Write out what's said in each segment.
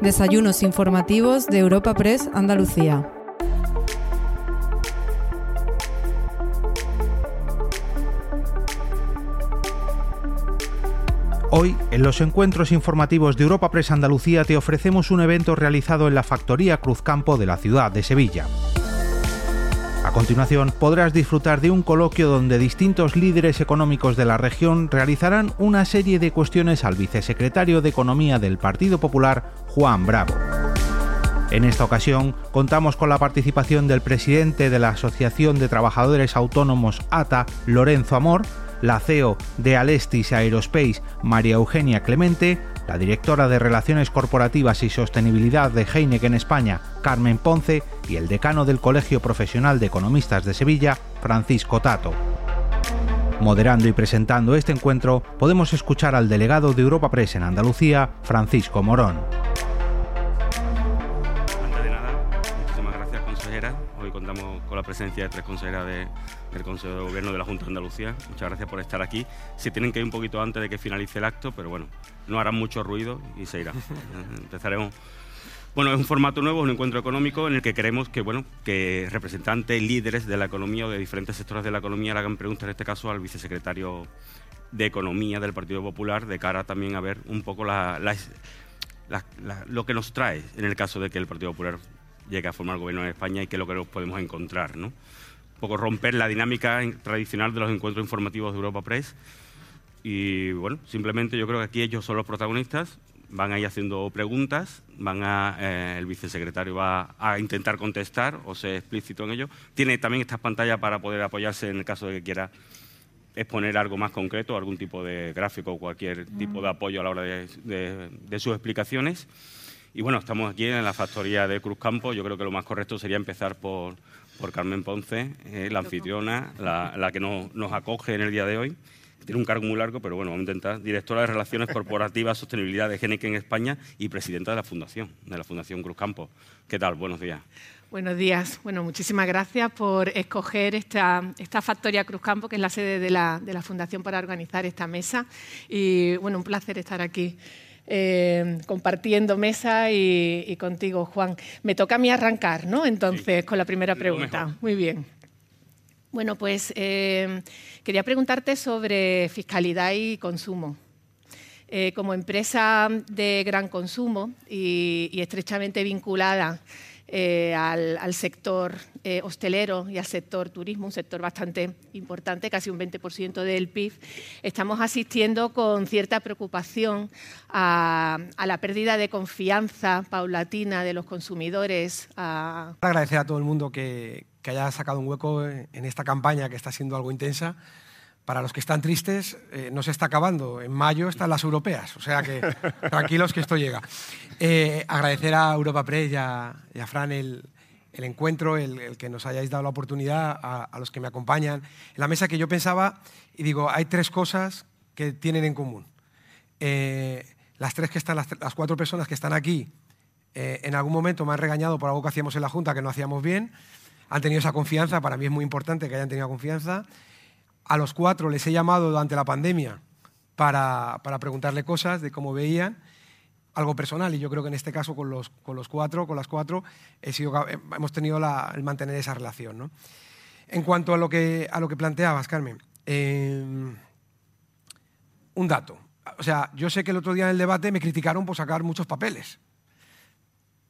Desayunos informativos de Europa Press Andalucía. Hoy, en los encuentros informativos de Europa Press Andalucía, te ofrecemos un evento realizado en la Factoría Cruzcampo de la ciudad de Sevilla. A continuación podrás disfrutar de un coloquio donde distintos líderes económicos de la región realizarán una serie de cuestiones al vicesecretario de Economía del Partido Popular, Juan Bravo. En esta ocasión contamos con la participación del presidente de la Asociación de Trabajadores Autónomos ATA, Lorenzo Amor, la CEO de Alestis Aerospace, María Eugenia Clemente, la directora de Relaciones Corporativas y Sostenibilidad de Heineken España, Carmen Ponce, y el decano del Colegio Profesional de Economistas de Sevilla, Francisco Tato. Moderando y presentando este encuentro, podemos escuchar al delegado de Europa Press en Andalucía, Francisco Morón. Antes de nada, muchísimas gracias, consejera. Hoy contamos con la presencia de tres consejeras del Consejo de Gobierno de la Junta de Andalucía. Muchas gracias por estar aquí. Se tienen que ir un poquito antes de que finalice el acto, pero bueno, no harán mucho ruido y se irá. Empezaremos bueno, es un formato nuevo, un encuentro económico en el que queremos que, bueno, que representantes, líderes de la economía o de diferentes sectores de la economía le hagan preguntas, en este caso al vicesecretario de Economía del Partido Popular, de cara también a ver un poco lo que nos trae en el caso de que el Partido Popular llegue a formar gobierno en España y qué es lo que nos podemos encontrar, ¿no? Poco romper la dinámica tradicional de los encuentros informativos de Europa Press. Y bueno, simplemente yo creo que aquí ellos son los protagonistas, van a ir haciendo preguntas, van a, eh, el vicesecretario va a intentar contestar o ser explícito en ello. Tiene también estas pantallas para poder apoyarse en el caso de que quiera exponer algo más concreto, algún tipo de gráfico o cualquier tipo de apoyo a la hora de, sus explicaciones. Y bueno, estamos aquí en la factoría de Cruz Campo. Yo creo que lo más correcto sería empezar por, por Carmen Ponce, eh, la anfitriona, la, la que nos acoge en el día de hoy tiene un cargo muy largo, pero bueno, vamos a intentar. Directora de Relaciones Corporativas, Sostenibilidad de Geneque en España y presidenta de la Fundación, de la Fundación Cruz Campo. ¿Qué tal? Buenos días. Buenos días. Bueno, muchísimas gracias por escoger esta, esta Factoria Cruz Campo, que es la sede de la, de la Fundación para organizar esta mesa. Y bueno, un placer estar aquí. Eh, compartiendo mesa y, contigo, Juan. Me toca a mí arrancar, ¿no? Entonces, con la primera pregunta. Muy bien. Bueno, pues eh, quería preguntarte sobre fiscalidad y consumo. Eh, como empresa de gran consumo y, estrechamente vinculada eh, al, sector hostelero y al sector turismo, un sector bastante importante, casi un 20% del PIB, estamos asistiendo con cierta preocupación a, la pérdida de confianza paulatina de los consumidores. Agradecer a todo el mundo que, que haya sacado un hueco en esta campaña que está siendo algo intensa. Para los que están tristes, eh, no se está acabando. En mayo están las europeas, o sea que tranquilos que esto llega. Eh, agradecer a Europa Press y a, Fran el, encuentro, el, que nos hayáis dado la oportunidad, a, los que me acompañan. En la mesa que yo pensaba, y digo, hay tres cosas que tienen en común. Eh, las tres que están, las, las, cuatro personas que están aquí, en algún momento me han regañado por algo que hacíamos en la Junta que no hacíamos bien han tenido esa confianza, para mí es muy importante que hayan tenido confianza. A los cuatro les he llamado durante la pandemia para, preguntarle cosas de cómo veían, algo personal, y yo creo que en este caso con los, con los cuatro, con las cuatro, he sido, hemos tenido el mantener esa relación. En cuanto a lo que, a lo que planteabas, Carmen, em, un dato. O sea, yo sé que el otro día en el debate me criticaron por sacar muchos papeles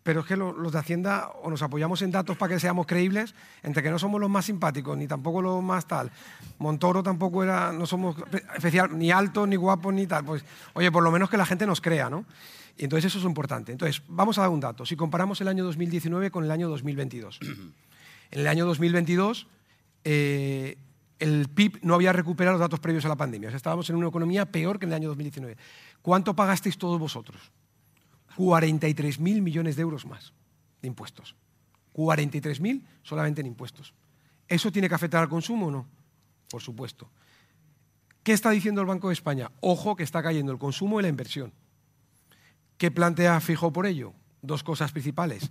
pero es que los de Hacienda o nos apoyamos en datos para que seamos creíbles, entre que no somos los más simpáticos, ni tampoco los más tal. Montoro tampoco era, no somos especial, ni altos, ni guapos, ni tal. Pues, oye, por lo menos que la gente nos crea, ¿no? Y entonces eso es importante. Entonces, vamos a dar un dato. Si comparamos el año 2019 con el año 2022. En el año 2022, eh, el PIB no había recuperado los datos previos a la pandemia. Estábamos en una economía peor que en el año 2019. ¿Cuánto pagasteis todos vosotros? 43.000 millones de euros más de impuestos. 43.000 solamente en impuestos. ¿Eso tiene que afectar al consumo o no? Por supuesto. ¿Qué está diciendo el Banco de España? Ojo que está cayendo el consumo y la inversión. ¿Qué plantea Fijo por ello? Dos cosas principales.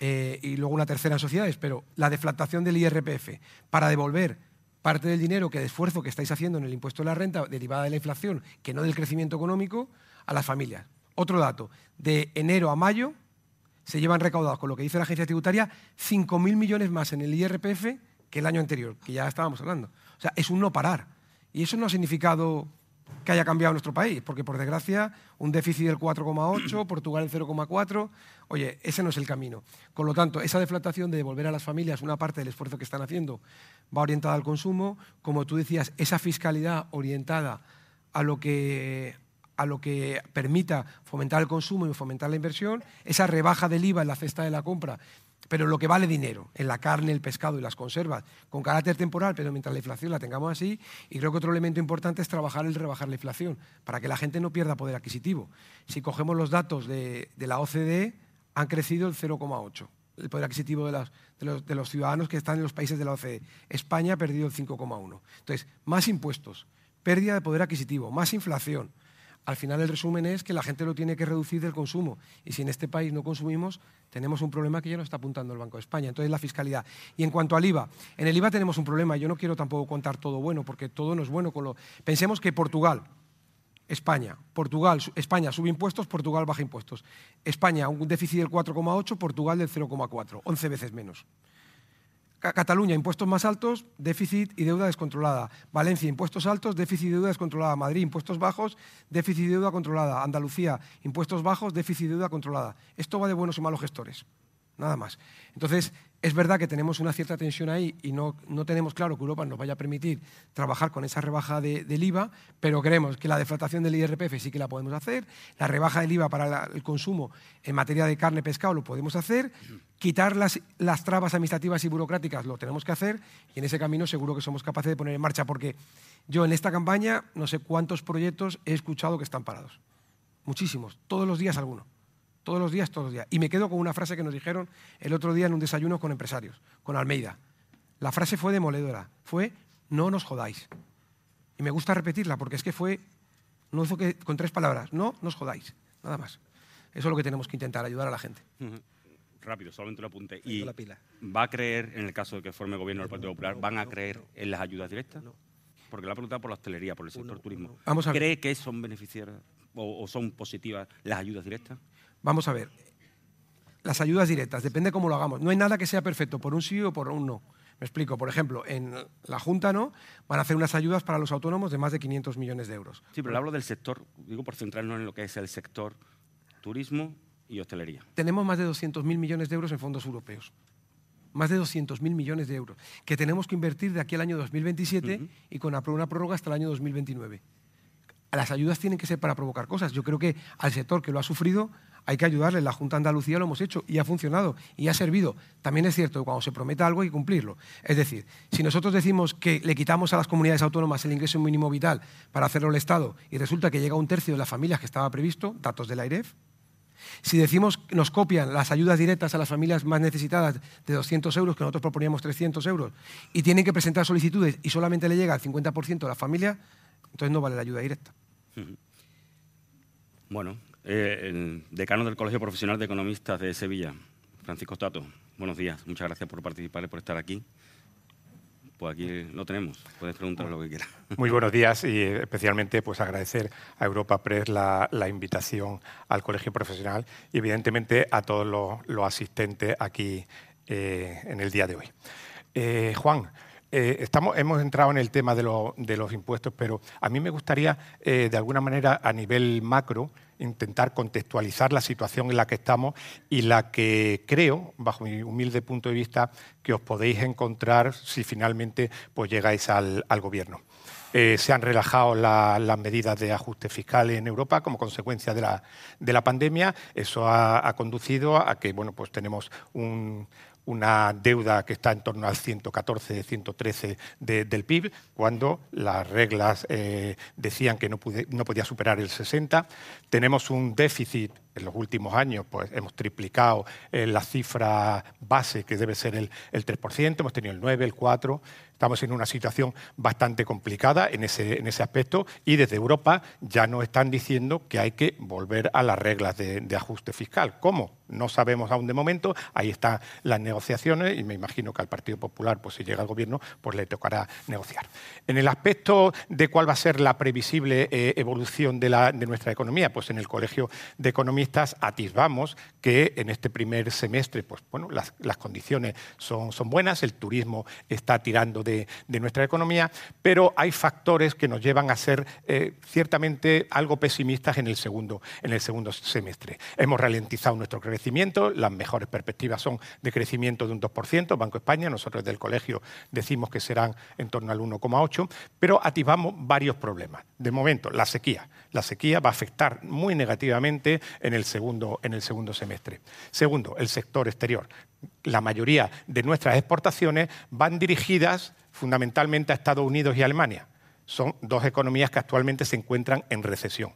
Eh, y luego una tercera en sociedades, pero la deflactación del IRPF para devolver parte del dinero que de esfuerzo que estáis haciendo en el impuesto de la renta derivada de la inflación, que no del crecimiento económico, a las familias Otro dato, de enero a mayo se llevan recaudados, con lo que dice la agencia tributaria, 5.000 millones más en el IRPF que el año anterior, que ya estábamos hablando. O sea, es un no parar. Y eso no ha significado que haya cambiado nuestro país, porque por desgracia un déficit del 4,8, Portugal el 0,4, oye, ese no es el camino. Con lo tanto, esa deflatación de devolver a las familias una parte del esfuerzo que están haciendo va orientada al consumo, como tú decías, esa fiscalidad orientada a lo que a lo que permita fomentar el consumo y fomentar la inversión, esa rebaja del IVA en la cesta de la compra pero lo que vale dinero, en la carne, el pescado y las conservas, con carácter temporal, pero mientras la inflación la tengamos así, y creo que otro elemento importante es trabajar el rebajar la inflación, para que la gente no pierda poder adquisitivo. Si cogemos los datos de, la OCDE, han crecido el 0,8, el poder adquisitivo de, los, de los ciudadanos que están en los países de la OCDE. España ha perdido el 5,1. Entonces, más impuestos, pérdida de poder adquisitivo, más inflación, al final el resumen es que la gente lo tiene que reducir del consumo. Y si en este país no consumimos, tenemos un problema que ya nos está apuntando el Banco de España. Entonces, la fiscalidad. Y en cuanto al IVA, en el IVA tenemos un problema. Yo no quiero tampoco contar todo bueno, porque todo no es bueno. Con lo... Pensemos que Portugal, España, Portugal, España sube impuestos, Portugal baja impuestos. España, un déficit del 4,8, Portugal del 0,4, 11 veces menos. Cataluña, impuestos más altos, déficit y deuda descontrolada. Valencia, impuestos altos, déficit y deuda descontrolada. Madrid, impuestos bajos, déficit y deuda controlada. Andalucía, impuestos bajos, déficit y deuda controlada. Esto va de buenos y malos gestores nada más. Entonces, es verdad que tenemos una cierta tensión ahí y no, no tenemos claro que Europa nos vaya a permitir trabajar con esa rebaja del IVA, pero creemos que la deflatación del IRPF sí que la podemos hacer, la rebaja del IVA para el consumo en materia de carne, pescado lo podemos hacer, quitar las, las trabas administrativas y burocráticas lo tenemos que hacer y en ese camino seguro que somos capaces de poner en marcha, porque yo en esta campaña no sé cuántos proyectos he escuchado que están parados. Muchísimos, todos los días alguno. Todos los días, todos los días. Y me quedo con una frase que nos dijeron el otro día en un desayuno con empresarios, con Almeida. La frase fue demoledora. Fue, no nos jodáis. Y me gusta repetirla porque es que fue, no hizo que, con tres palabras, no nos jodáis. Nada más. Eso es lo que tenemos que intentar, ayudar a la gente. Rápido, solamente lo apunte. ¿Y va a creer, en el caso de que forme gobierno del Partido Popular, van a creer en las ayudas directas? Porque la pregunta por la hostelería, por el sector turismo. Vamos a ¿Cree que son beneficiarias o son positivas las ayudas directas? Vamos a ver, las ayudas directas, depende cómo lo hagamos. No hay nada que sea perfecto por un sí o por un no. Me explico, por ejemplo, en la Junta no van a hacer unas ayudas para los autónomos de más de 500 millones de euros. Sí, pero hablo del sector, digo por centrarnos en lo que es el sector turismo y hostelería. Tenemos más de 200.000 millones de euros en fondos europeos. Más de 200.000 millones de euros que tenemos que invertir de aquí al año 2027 y con una prórroga hasta el año 2029. Las ayudas tienen que ser para provocar cosas. Yo creo que al sector que lo ha sufrido hay que ayudarle. La Junta de Andalucía lo hemos hecho y ha funcionado y ha servido. También es cierto que cuando se prometa algo hay que cumplirlo. Es decir, si nosotros decimos que le quitamos a las comunidades autónomas el ingreso mínimo vital para hacerlo el Estado y resulta que llega un tercio de las familias que estaba previsto, datos del AIREF, si decimos que nos copian las ayudas directas a las familias más necesitadas de 200 euros, que nosotros proponíamos 300 euros, y tienen que presentar solicitudes y solamente le llega al 50% de la familia, entonces no vale la ayuda directa. Bueno, eh, el decano del Colegio Profesional de Economistas de Sevilla, Francisco Tato. Buenos días, muchas gracias por participar y por estar aquí. Pues aquí lo tenemos, puedes preguntar lo que quieras. Muy buenos días y especialmente pues agradecer a Europa Press la, invitación al Colegio Profesional y evidentemente a todos los, asistentes aquí eh, en el día de hoy. Eh, Juan, estamos, hemos entrado en el tema de, los impuestos, pero a mí me gustaría, de alguna manera, a nivel macro, intentar contextualizar la situación en la que estamos y la que creo, bajo mi humilde punto de vista, que os podéis encontrar si finalmente pues, llegáis al, gobierno. Eh, se han relajado las medidas de ajuste fiscal en Europa como consecuencia de la, pandemia. Eso ha, ha, conducido a que bueno, pues tenemos un, una deuda que está en torno al 114, 113 del PIB, cuando las reglas eh, decían que no, podía superar el 60. Tenemos un déficit en los últimos años pues, hemos triplicado eh, la cifra base, que debe ser el, el 3%, hemos tenido el 9, el 4, Estamos en una situación bastante complicada en ese, en ese aspecto y desde Europa ya nos están diciendo que hay que volver a las reglas de, ajuste fiscal. ¿Cómo? No sabemos aún de momento, ahí están las negociaciones y me imagino que al Partido Popular, pues si llega al gobierno, pues le tocará negociar. En el aspecto de cuál va a ser la previsible eh, evolución de, la, de, nuestra economía, pues en el Colegio de Economistas atisbamos que en este primer semestre, pues bueno, las, condiciones son, buenas, el turismo está tirando de, nuestra economía, pero hay factores que nos llevan a ser eh, ciertamente algo pesimistas en el segundo, en el segundo semestre. Hemos ralentizado nuestro crecimiento las mejores perspectivas son de crecimiento de un 2%, Banco España, nosotros del colegio decimos que serán en torno al 1,8%, pero ativamos varios problemas. De momento, la sequía. La sequía va a afectar muy negativamente en el segundo, en el segundo semestre. Segundo, el sector exterior. La mayoría de nuestras exportaciones van dirigidas fundamentalmente a Estados Unidos y Alemania. Son dos economías que actualmente se encuentran en recesión.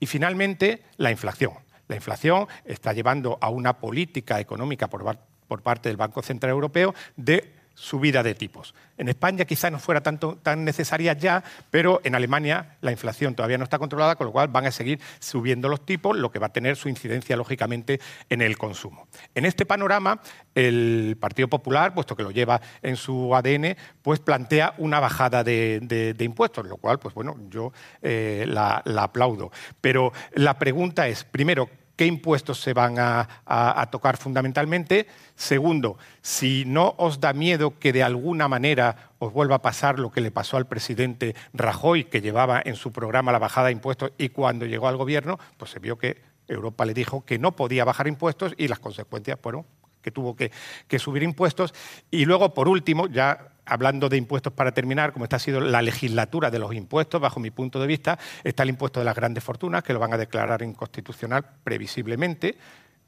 Y finalmente, la inflación. La inflación está llevando a una política económica por, por parte del Banco Central Europeo de subida de tipos. En España quizá no fuera tanto, tan necesaria ya, pero en Alemania la inflación todavía no está controlada, con lo cual van a seguir subiendo los tipos, lo que va a tener su incidencia lógicamente en el consumo. En este panorama, el Partido Popular, puesto que lo lleva en su ADN, pues plantea una bajada de, impuestos, lo cual, pues bueno, yo eh, la, la aplaudo. Pero la pregunta es, primero, qué impuestos se van a, a, tocar fundamentalmente. Segundo, si no os da miedo que de alguna manera os vuelva a pasar lo que le pasó al presidente Rajoy, que llevaba en su programa la bajada de impuestos y cuando llegó al gobierno, pues se vio que Europa le dijo que no podía bajar impuestos y las consecuencias fueron que tuvo que, subir impuestos. Y luego, por último, ya hablando de impuestos para terminar, como esta ha sido la legislatura de los impuestos, bajo mi punto de vista, está el impuesto de las grandes fortunas, que lo van a declarar inconstitucional previsiblemente.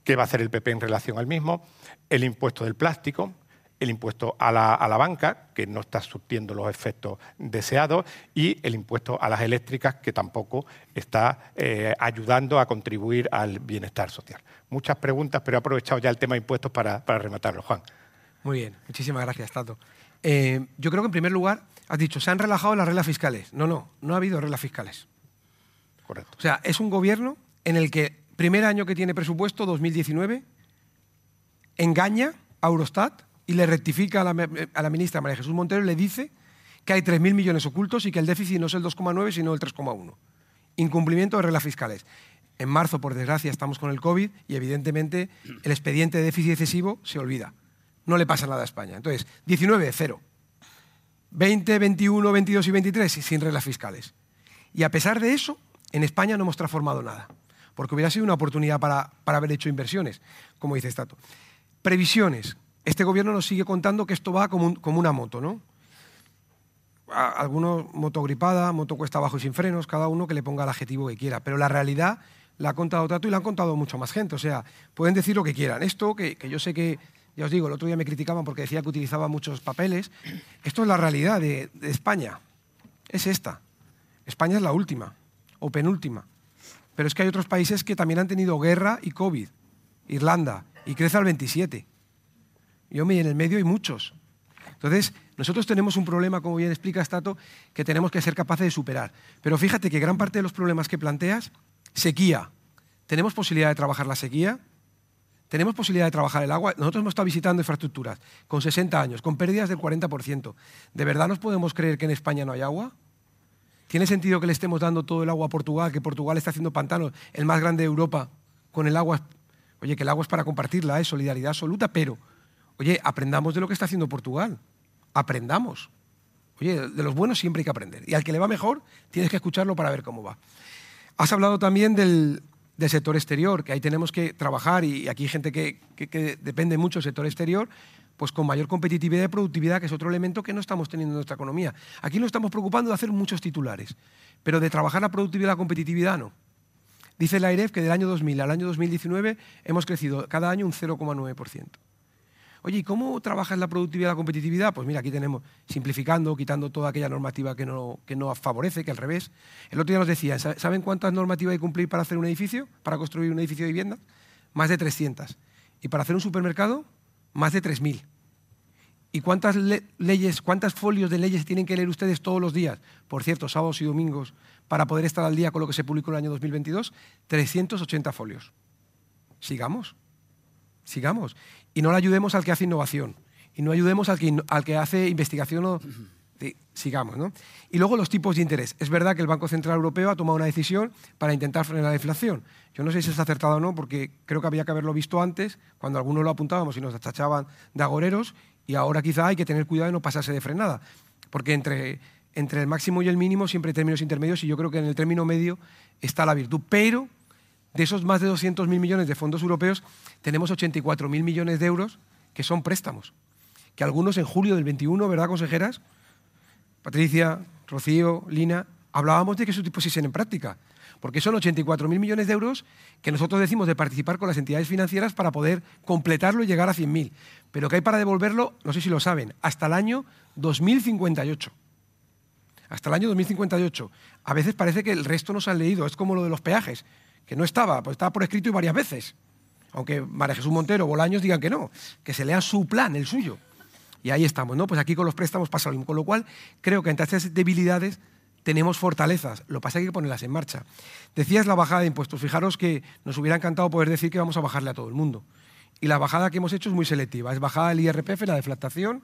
¿Qué va a hacer el PP en relación al mismo? El impuesto del plástico, el impuesto a la, a la, banca, que no está surtiendo los efectos deseados, y el impuesto a las eléctricas, que tampoco está eh, ayudando a contribuir al bienestar social. Muchas preguntas, pero he aprovechado ya el tema de impuestos para, para rematarlo. Juan. Muy bien, muchísimas gracias, Tato. Eh, yo creo que en primer lugar, has dicho, se han relajado las reglas fiscales. No, no, no ha habido reglas fiscales. Correcto. O sea, es un gobierno en el que, primer año que tiene presupuesto, 2019, engaña a Eurostat y le rectifica a la, a la, ministra María Jesús Montero y le dice que hay 3.000 millones ocultos y que el déficit no es el 2,9 sino el 3,1. Incumplimiento de reglas fiscales. En marzo, por desgracia, estamos con el COVID y evidentemente el expediente de déficit excesivo se olvida. No le pasa nada a España. Entonces, 19, cero. 20, 21, 22 y 23 sin reglas fiscales. Y a pesar de eso, en España no hemos transformado nada, porque hubiera sido una oportunidad para, para haber hecho inversiones, como dice Stato. Previsiones este gobierno nos sigue contando que esto va como, un, como una moto, ¿no? Algunos moto gripada, moto cuesta abajo y sin frenos, cada uno que le ponga el adjetivo que quiera. Pero la realidad la ha contado Tato y la han contado mucho más gente. O sea, pueden decir lo que quieran. Esto, que, yo sé que, ya os digo, el otro día me criticaban porque decía que utilizaba muchos papeles. Esto es la realidad de, de España. Es esta. España es la última o penúltima. Pero es que hay otros países que también han tenido guerra y COVID. Irlanda, y crece al 27. Yo me en el medio hay muchos. Entonces, nosotros tenemos un problema, como bien explica Stato, que tenemos que ser capaces de superar. Pero fíjate que gran parte de los problemas que planteas, sequía. ¿Tenemos posibilidad de trabajar la sequía? ¿Tenemos posibilidad de trabajar el agua? Nosotros hemos estado visitando infraestructuras con 60 años, con pérdidas del 40%. ¿De verdad nos podemos creer que en España no hay agua? ¿Tiene sentido que le estemos dando todo el agua a Portugal, que Portugal está haciendo pantanos, el más grande de Europa, con el agua? Oye, que el agua es para compartirla, es solidaridad absoluta, pero Oye, aprendamos de lo que está haciendo Portugal. Aprendamos. Oye, de los buenos siempre hay que aprender. Y al que le va mejor, tienes que escucharlo para ver cómo va. Has hablado también del, sector exterior, que ahí tenemos que trabajar y aquí hay gente que, depende mucho del sector exterior, pues con mayor competitividad y productividad, que es otro elemento que no estamos teniendo en nuestra economía. Aquí nos estamos preocupando de hacer muchos titulares, pero de trabajar la productividad y la competitividad no. Dice la IREF que del año 2000 al año 2019 hemos crecido cada año un 0,9%. Oye, ¿y cómo trabajas la productividad y la competitividad? Pues mira, aquí tenemos simplificando, quitando toda aquella normativa que no, que no favorece, que al revés. El otro día nos decía, ¿saben cuántas normativas hay que cumplir para hacer un edificio, para construir un edificio de vivienda? Más de 300. Y para hacer un supermercado, más de 3.000. ¿Y cuántas leyes, cuántas folios de leyes tienen que leer ustedes todos los días? Por cierto, sábados y domingos, para poder estar al día con lo que se publicó en el año 2022, 380 folios. Sigamos, sigamos y no le ayudemos al que hace innovación y no ayudemos al que, al que hace investigación sigamos. ¿no? Y luego los tipos de interés. Es verdad que el Banco Central Europeo ha tomado una decisión para intentar frenar la inflación. Yo no sé si es acertado o no, porque creo que había que haberlo visto antes, cuando algunos lo apuntábamos y nos tachaban de agoreros, y ahora quizá hay que tener cuidado de no pasarse de frenada, porque entre, entre el máximo y el mínimo siempre hay términos intermedios y yo creo que en el término medio está la virtud. Pero de esos más de 200.000 millones de fondos europeos, tenemos 84.000 millones de euros que son préstamos. Que algunos en julio del 21, ¿verdad, consejeras? Patricia, Rocío, Lina, hablábamos de que se pusiesen en práctica. Porque son 84.000 millones de euros que nosotros decimos de participar con las entidades financieras para poder completarlo y llegar a 100.000. Pero que hay para devolverlo, no sé si lo saben, hasta el año 2058 hasta el año 2058. A veces parece que el resto no se han leído, es como lo de los peajes que no estaba, pues estaba por escrito y varias veces. Aunque María Jesús Montero Bolaños digan que no, que se lea su plan, el suyo. Y ahí estamos, ¿no? Pues aquí con los préstamos pasa lo mismo. Con lo cual, creo que entre estas debilidades tenemos fortalezas. Lo pasa que hay que ponerlas en marcha. Decías la bajada de impuestos. Fijaros que nos hubiera encantado poder decir que vamos a bajarle a todo el mundo. Y la bajada que hemos hecho es muy selectiva. Es bajada del IRPF, la deflactación,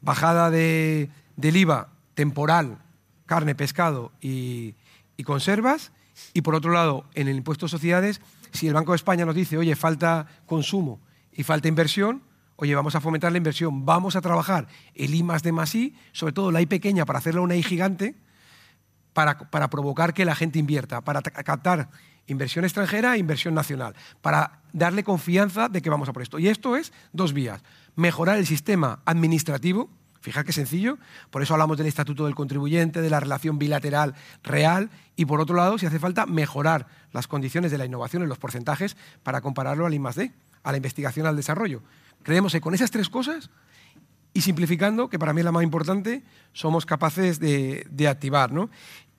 bajada de, del IVA temporal, carne, pescado y, y conservas, y por otro lado, en el impuesto de sociedades, si el Banco de España nos dice, oye, falta consumo y falta inversión, oye, vamos a fomentar la inversión, vamos a trabajar el I más de más I, sobre todo la I pequeña para hacerla una I gigante, para, para provocar que la gente invierta, para captar inversión extranjera e inversión nacional, para darle confianza de que vamos a por esto. Y esto es dos vías. Mejorar el sistema administrativo, Fija qué sencillo. Por eso hablamos del estatuto del contribuyente, de la relación bilateral real y por otro lado, si hace falta, mejorar las condiciones de la innovación en los porcentajes para compararlo al I+D, a la investigación, al desarrollo. Creemos que con esas tres cosas y simplificando, que para mí es la más importante, somos capaces de, de activar. ¿no?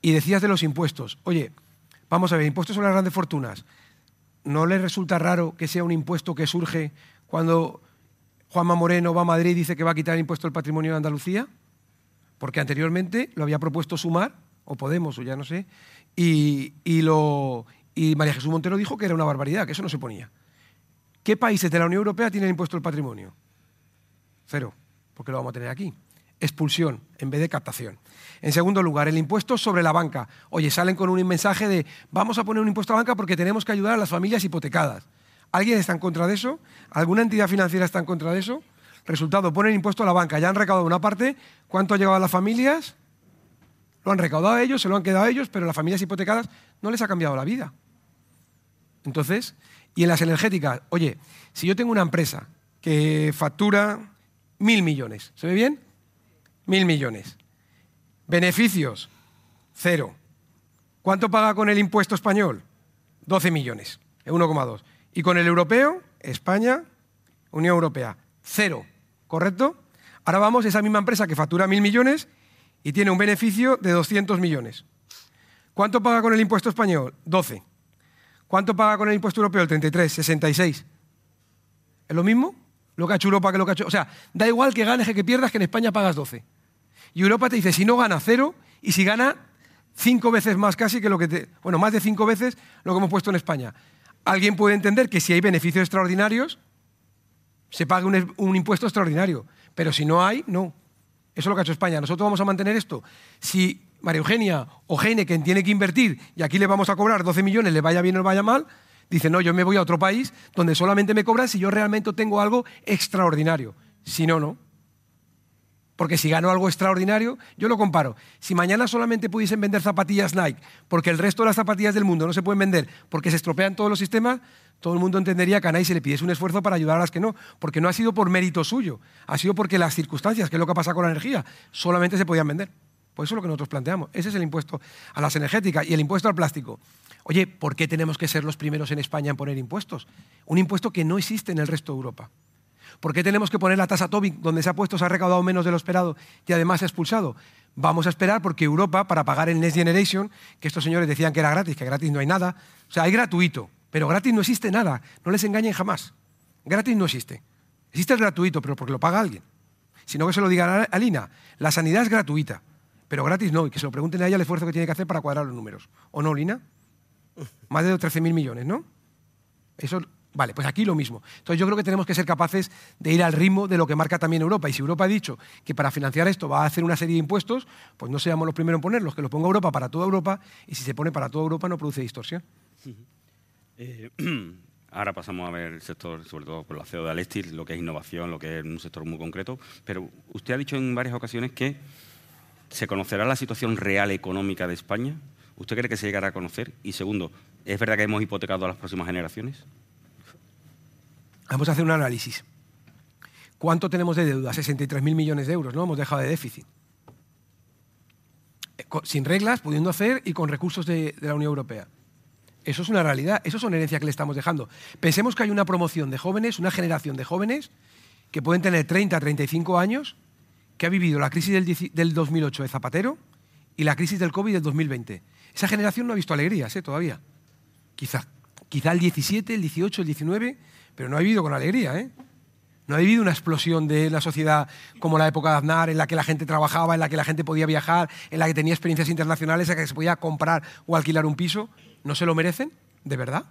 Y decías de los impuestos. Oye, vamos a ver, impuestos sobre las grandes fortunas. ¿No le resulta raro que sea un impuesto que surge cuando Juanma Moreno va a Madrid y dice que va a quitar el impuesto al patrimonio de Andalucía, porque anteriormente lo había propuesto Sumar, o Podemos, o ya no sé, y, María Jesús Montero dijo que era una barbaridad, que eso no se ponía. ¿Qué países de la Unión Europea tienen impuesto al patrimonio? Cero, porque lo vamos a tener aquí. Expulsión en vez de captación. En segundo lugar, el impuesto sobre la banca. Oye, salen con un mensaje de vamos a poner un impuesto a banca porque tenemos que ayudar a las familias hipotecadas. ¿Alguien está en contra de eso? ¿Alguna entidad financiera está en contra de eso? Resultado, ponen impuesto a la banca, ya han recaudado una parte, ¿cuánto ha llegado a las familias? Lo han recaudado ellos, se lo han quedado ellos, pero las familias hipotecadas no les ha cambiado la vida. Entonces, y en las energéticas, oye, si yo tengo una empresa que factura mil millones, ¿se ve bien? Mil millones. Beneficios, cero. ¿Cuánto paga con el impuesto español? 12 millones, 1,2. Y con el europeo, España, Unión Europea, cero. ¿Correcto? Ahora vamos esa misma empresa que factura mil millones y tiene un beneficio de 200 millones. ¿Cuánto paga con el impuesto español? 12. ¿Cuánto paga con el impuesto europeo? El 33, 66. ¿Es lo mismo? Lo que ha hecho Europa que lo que ha hecho. O sea, da igual que ganes que que pierdas, que en España pagas 12. Y Europa te dice, si no gana cero, y si gana cinco veces más casi que lo que te. Bueno, más de cinco veces lo que hemos puesto en España alguien puede entender que si hay beneficios extraordinarios, se pague un, impuesto extraordinario. Pero si no hay, no. Eso es lo que ha hecho España. Nosotros vamos a mantener esto. Si María Eugenia o quien tiene que invertir y aquí le vamos a cobrar 12 millones, le vaya bien o le vaya mal, dice, no, yo me voy a otro país donde solamente me cobran si yo realmente tengo algo extraordinario. Si no, no. Porque si gano algo extraordinario, yo lo comparo. Si mañana solamente pudiesen vender zapatillas Nike, porque el resto de las zapatillas del mundo no se pueden vender porque se estropean todos los sistemas, todo el mundo entendería que a Nike se le pidiese un esfuerzo para ayudar a las que no. Porque no ha sido por mérito suyo, ha sido porque las circunstancias, que es lo que pasa con la energía, solamente se podían vender. Pues eso es lo que nosotros planteamos. Ese es el impuesto a las energéticas y el impuesto al plástico. Oye, ¿por qué tenemos que ser los primeros en España en poner impuestos? Un impuesto que no existe en el resto de Europa. ¿Por qué tenemos que poner la tasa Tobin donde se ha puesto, se ha recaudado menos de lo esperado y además se ha expulsado? Vamos a esperar porque Europa, para pagar el Next Generation, que estos señores decían que era gratis, que gratis no hay nada, o sea, hay gratuito, pero gratis no existe nada, no les engañen jamás. Gratis no existe. Existe el gratuito, pero porque lo paga alguien. Si no, que se lo digan a Lina. La sanidad es gratuita, pero gratis no, y que se lo pregunten a ella el esfuerzo que tiene que hacer para cuadrar los números. ¿O no, Lina? Más de 13.000 millones, ¿no? Eso Vale, pues aquí lo mismo. Entonces yo creo que tenemos que ser capaces de ir al ritmo de lo que marca también Europa. Y si Europa ha dicho que para financiar esto va a hacer una serie de impuestos, pues no seamos los primeros en ponerlos, que lo ponga Europa para toda Europa, y si se pone para toda Europa no produce distorsión. Eh, ahora pasamos a ver el sector, sobre todo por la CEO de Alestis, lo que es innovación, lo que es un sector muy concreto. Pero usted ha dicho en varias ocasiones que se conocerá la situación real económica de España. ¿Usted cree que se llegará a conocer? Y segundo, ¿es verdad que hemos hipotecado a las próximas generaciones? Vamos a hacer un análisis. ¿Cuánto tenemos de deuda? 63.000 millones de euros, ¿no? Hemos dejado de déficit. Eh, sin reglas, pudiendo hacer y con recursos de, la Unión Europea. Eso es una realidad, eso es una herencia que le estamos dejando. Pensemos que hay una promoción de jóvenes, una generación de jóvenes que pueden tener 30, 35 años, que ha vivido la crisis del, del 2008 de Zapatero y la crisis del COVID del 2020. Esa generación no ha visto alegrías ¿eh? todavía. Quizá, quizá el 17, el 18, el 19 pero no ha vivido con alegría, ¿eh? No ha vivido una explosión de la sociedad como la época de Aznar, en la que la gente trabajaba, en la que la gente podía viajar, en la que tenía experiencias internacionales, en la que se podía comprar o alquilar un piso. ¿No se lo merecen? ¿De verdad?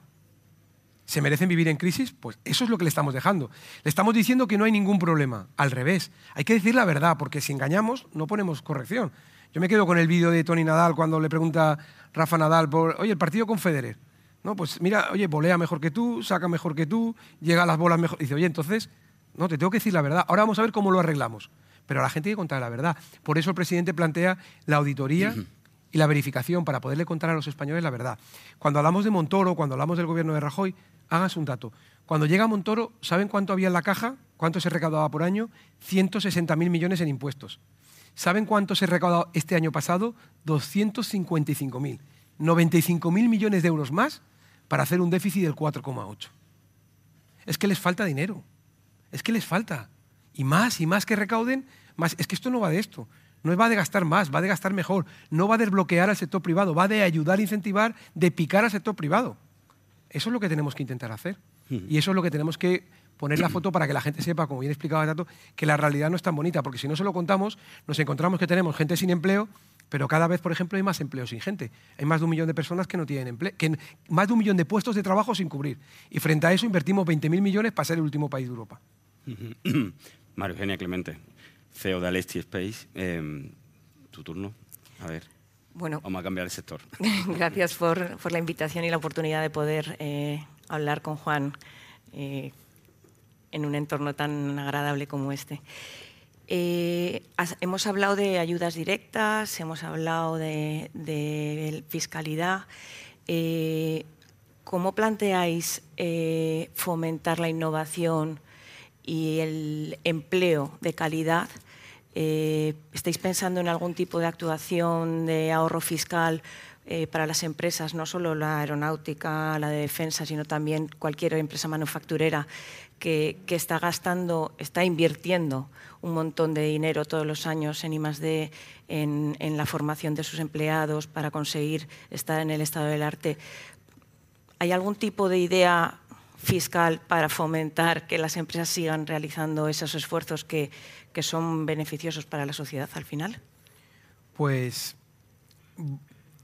¿Se merecen vivir en crisis? Pues eso es lo que le estamos dejando. Le estamos diciendo que no hay ningún problema. Al revés. Hay que decir la verdad, porque si engañamos, no ponemos corrección. Yo me quedo con el vídeo de Tony Nadal cuando le pregunta Rafa Nadal por, oye, el partido con Federer. No, pues mira, oye, volea mejor que tú, saca mejor que tú, llega a las bolas mejor. dice, oye, entonces, no, te tengo que decir la verdad. Ahora vamos a ver cómo lo arreglamos. Pero a la gente hay que contar la verdad. Por eso el presidente plantea la auditoría y la verificación para poderle contar a los españoles la verdad. Cuando hablamos de Montoro, cuando hablamos del gobierno de Rajoy, háganse un dato. Cuando llega Montoro, ¿saben cuánto había en la caja? ¿Cuánto se recaudaba por año? 160.000 millones en impuestos. ¿Saben cuánto se recaudado este año pasado? 255.000. 95.000 millones de euros más para hacer un déficit del 4,8. Es que les falta dinero. Es que les falta. Y más y más que recauden, más. Es que esto no va de esto. No va de gastar más, va de gastar mejor. No va de desbloquear al sector privado, va de ayudar, incentivar, de picar al sector privado. Eso es lo que tenemos que intentar hacer. Y eso es lo que tenemos que poner la foto para que la gente sepa, como bien explicaba Tato, que la realidad no es tan bonita, porque si no se lo contamos, nos encontramos que tenemos gente sin empleo pero cada vez, por ejemplo, hay más empleo sin gente. Hay más de un millón de personas que no tienen empleo, que más de un millón de puestos de trabajo sin cubrir. Y frente a eso invertimos 20.000 millones para ser el último país de Europa. Mario Eugenia Clemente, CEO de Alesti Space. Em, tu turno. A ver. Bueno, Vamos a cambiar el sector. Gracias por, la invitación y la oportunidad de poder eh, hablar con Juan eh, en un entorno tan agradable como este. Eh, hemos hablado de ayudas directas, hemos hablado de, fiscalidad. Eh, ¿Cómo planteáis eh, fomentar la innovación y el empleo de calidad? ¿Estáis pensando en algún tipo de actuación de ahorro fiscal para las empresas, no solo la aeronáutica, la de defensa, sino también cualquier empresa manufacturera que, está gastando, está invirtiendo un montón de dinero todos los años en I+D, en, en la formación de sus empleados para conseguir estar en el estado del arte. ¿Hay algún tipo de idea fiscal para fomentar que las empresas sigan realizando esos esfuerzos que, que son beneficiosos para la sociedad al final? Pues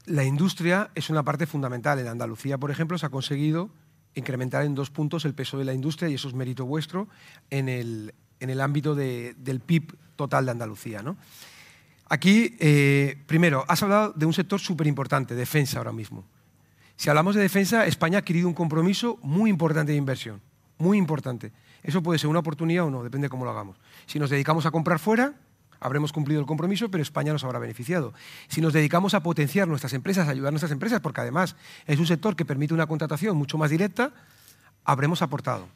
la industria es una parte fundamental. En Andalucía, por ejemplo, se ha conseguido incrementar en dos puntos el peso de la industria, y eso es mérito vuestro, en el, en el ámbito del PIB total de Andalucía. ¿no? Aquí, eh, primero, has hablado de un sector súper importante, defensa ahora mismo. Si hablamos de defensa, España ha adquirido un compromiso muy importante de inversión, muy importante. Eso puede ser una oportunidad o no, depende de cómo lo hagamos. Si nos dedicamos a comprar fuera, habremos cumplido el compromiso, pero España nos habrá beneficiado. Si nos dedicamos a potenciar nuestras empresas, a ayudar a nuestras empresas, porque además es un sector que permite una contratación mucho más directa, habremos aportado.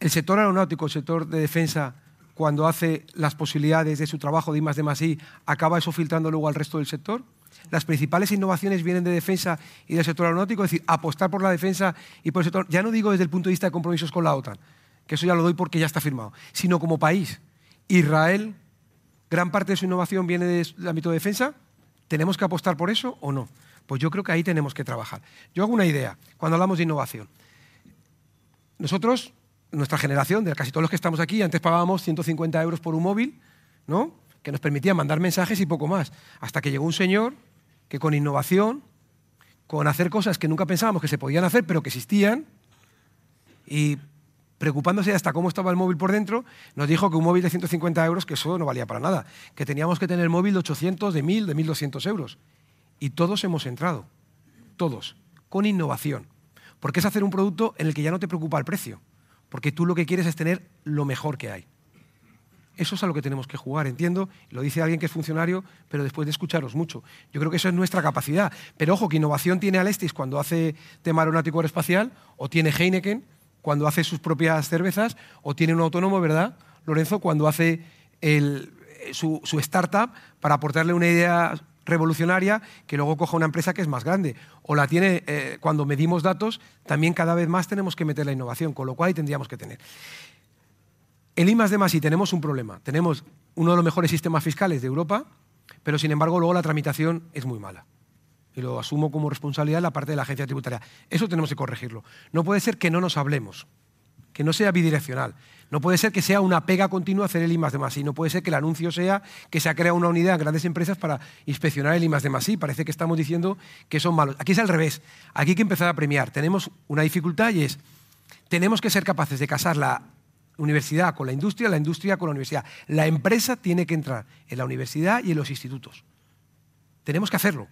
El sector aeronáutico, el sector de defensa, cuando hace las posibilidades de su trabajo de I de más I, acaba eso filtrando luego al resto del sector. Las principales innovaciones vienen de defensa y del sector aeronáutico, es decir, apostar por la defensa y por el sector, ya no digo desde el punto de vista de compromisos con la OTAN, que eso ya lo doy porque ya está firmado, sino como país. Israel, gran parte de su innovación viene del ámbito de defensa, ¿tenemos que apostar por eso o no? Pues yo creo que ahí tenemos que trabajar. Yo hago una idea cuando hablamos de innovación. Nosotros, nuestra generación, de casi todos los que estamos aquí, antes pagábamos 150 euros por un móvil, ¿no? que nos permitía mandar mensajes y poco más, hasta que llegó un señor que con innovación, con hacer cosas que nunca pensábamos que se podían hacer, pero que existían, y preocupándose hasta cómo estaba el móvil por dentro, nos dijo que un móvil de 150 euros, que eso no valía para nada, que teníamos que tener el móvil de 800, de 1000, de 1200 euros. Y todos hemos entrado, todos, con innovación. Porque es hacer un producto en el que ya no te preocupa el precio, porque tú lo que quieres es tener lo mejor que hay. Eso es a lo que tenemos que jugar, entiendo, lo dice alguien que es funcionario, pero después de escucharos mucho. Yo creo que eso es nuestra capacidad. Pero ojo, que innovación tiene Alestis cuando hace tema aeronáutico aeroespacial, o tiene Heineken cuando hace sus propias cervezas, o tiene un autónomo, ¿verdad, Lorenzo? Cuando hace su, su startup para aportarle una idea revolucionaria que luego coja una empresa que es más grande. O la tiene, eh, cuando medimos datos, también cada vez más tenemos que meter la innovación, con lo cual ahí tendríamos que tener. El I más D más tenemos un problema. Tenemos uno de los mejores sistemas fiscales de Europa, pero sin embargo luego la tramitación es muy mala. Y lo asumo como responsabilidad la parte de la agencia tributaria. Eso tenemos que corregirlo. No puede ser que no nos hablemos, que no sea bidireccional. No puede ser que sea una pega continua hacer el I más de. No puede ser que el anuncio sea que se ha creado una unidad en grandes empresas para inspeccionar el I más de. Parece que estamos diciendo que son malos. Aquí es al revés. Aquí hay que empezar a premiar. Tenemos una dificultad y es, tenemos que ser capaces de casar la universidad con la industria, la industria con la universidad. La empresa tiene que entrar en la universidad y en los institutos. Tenemos que hacerlo,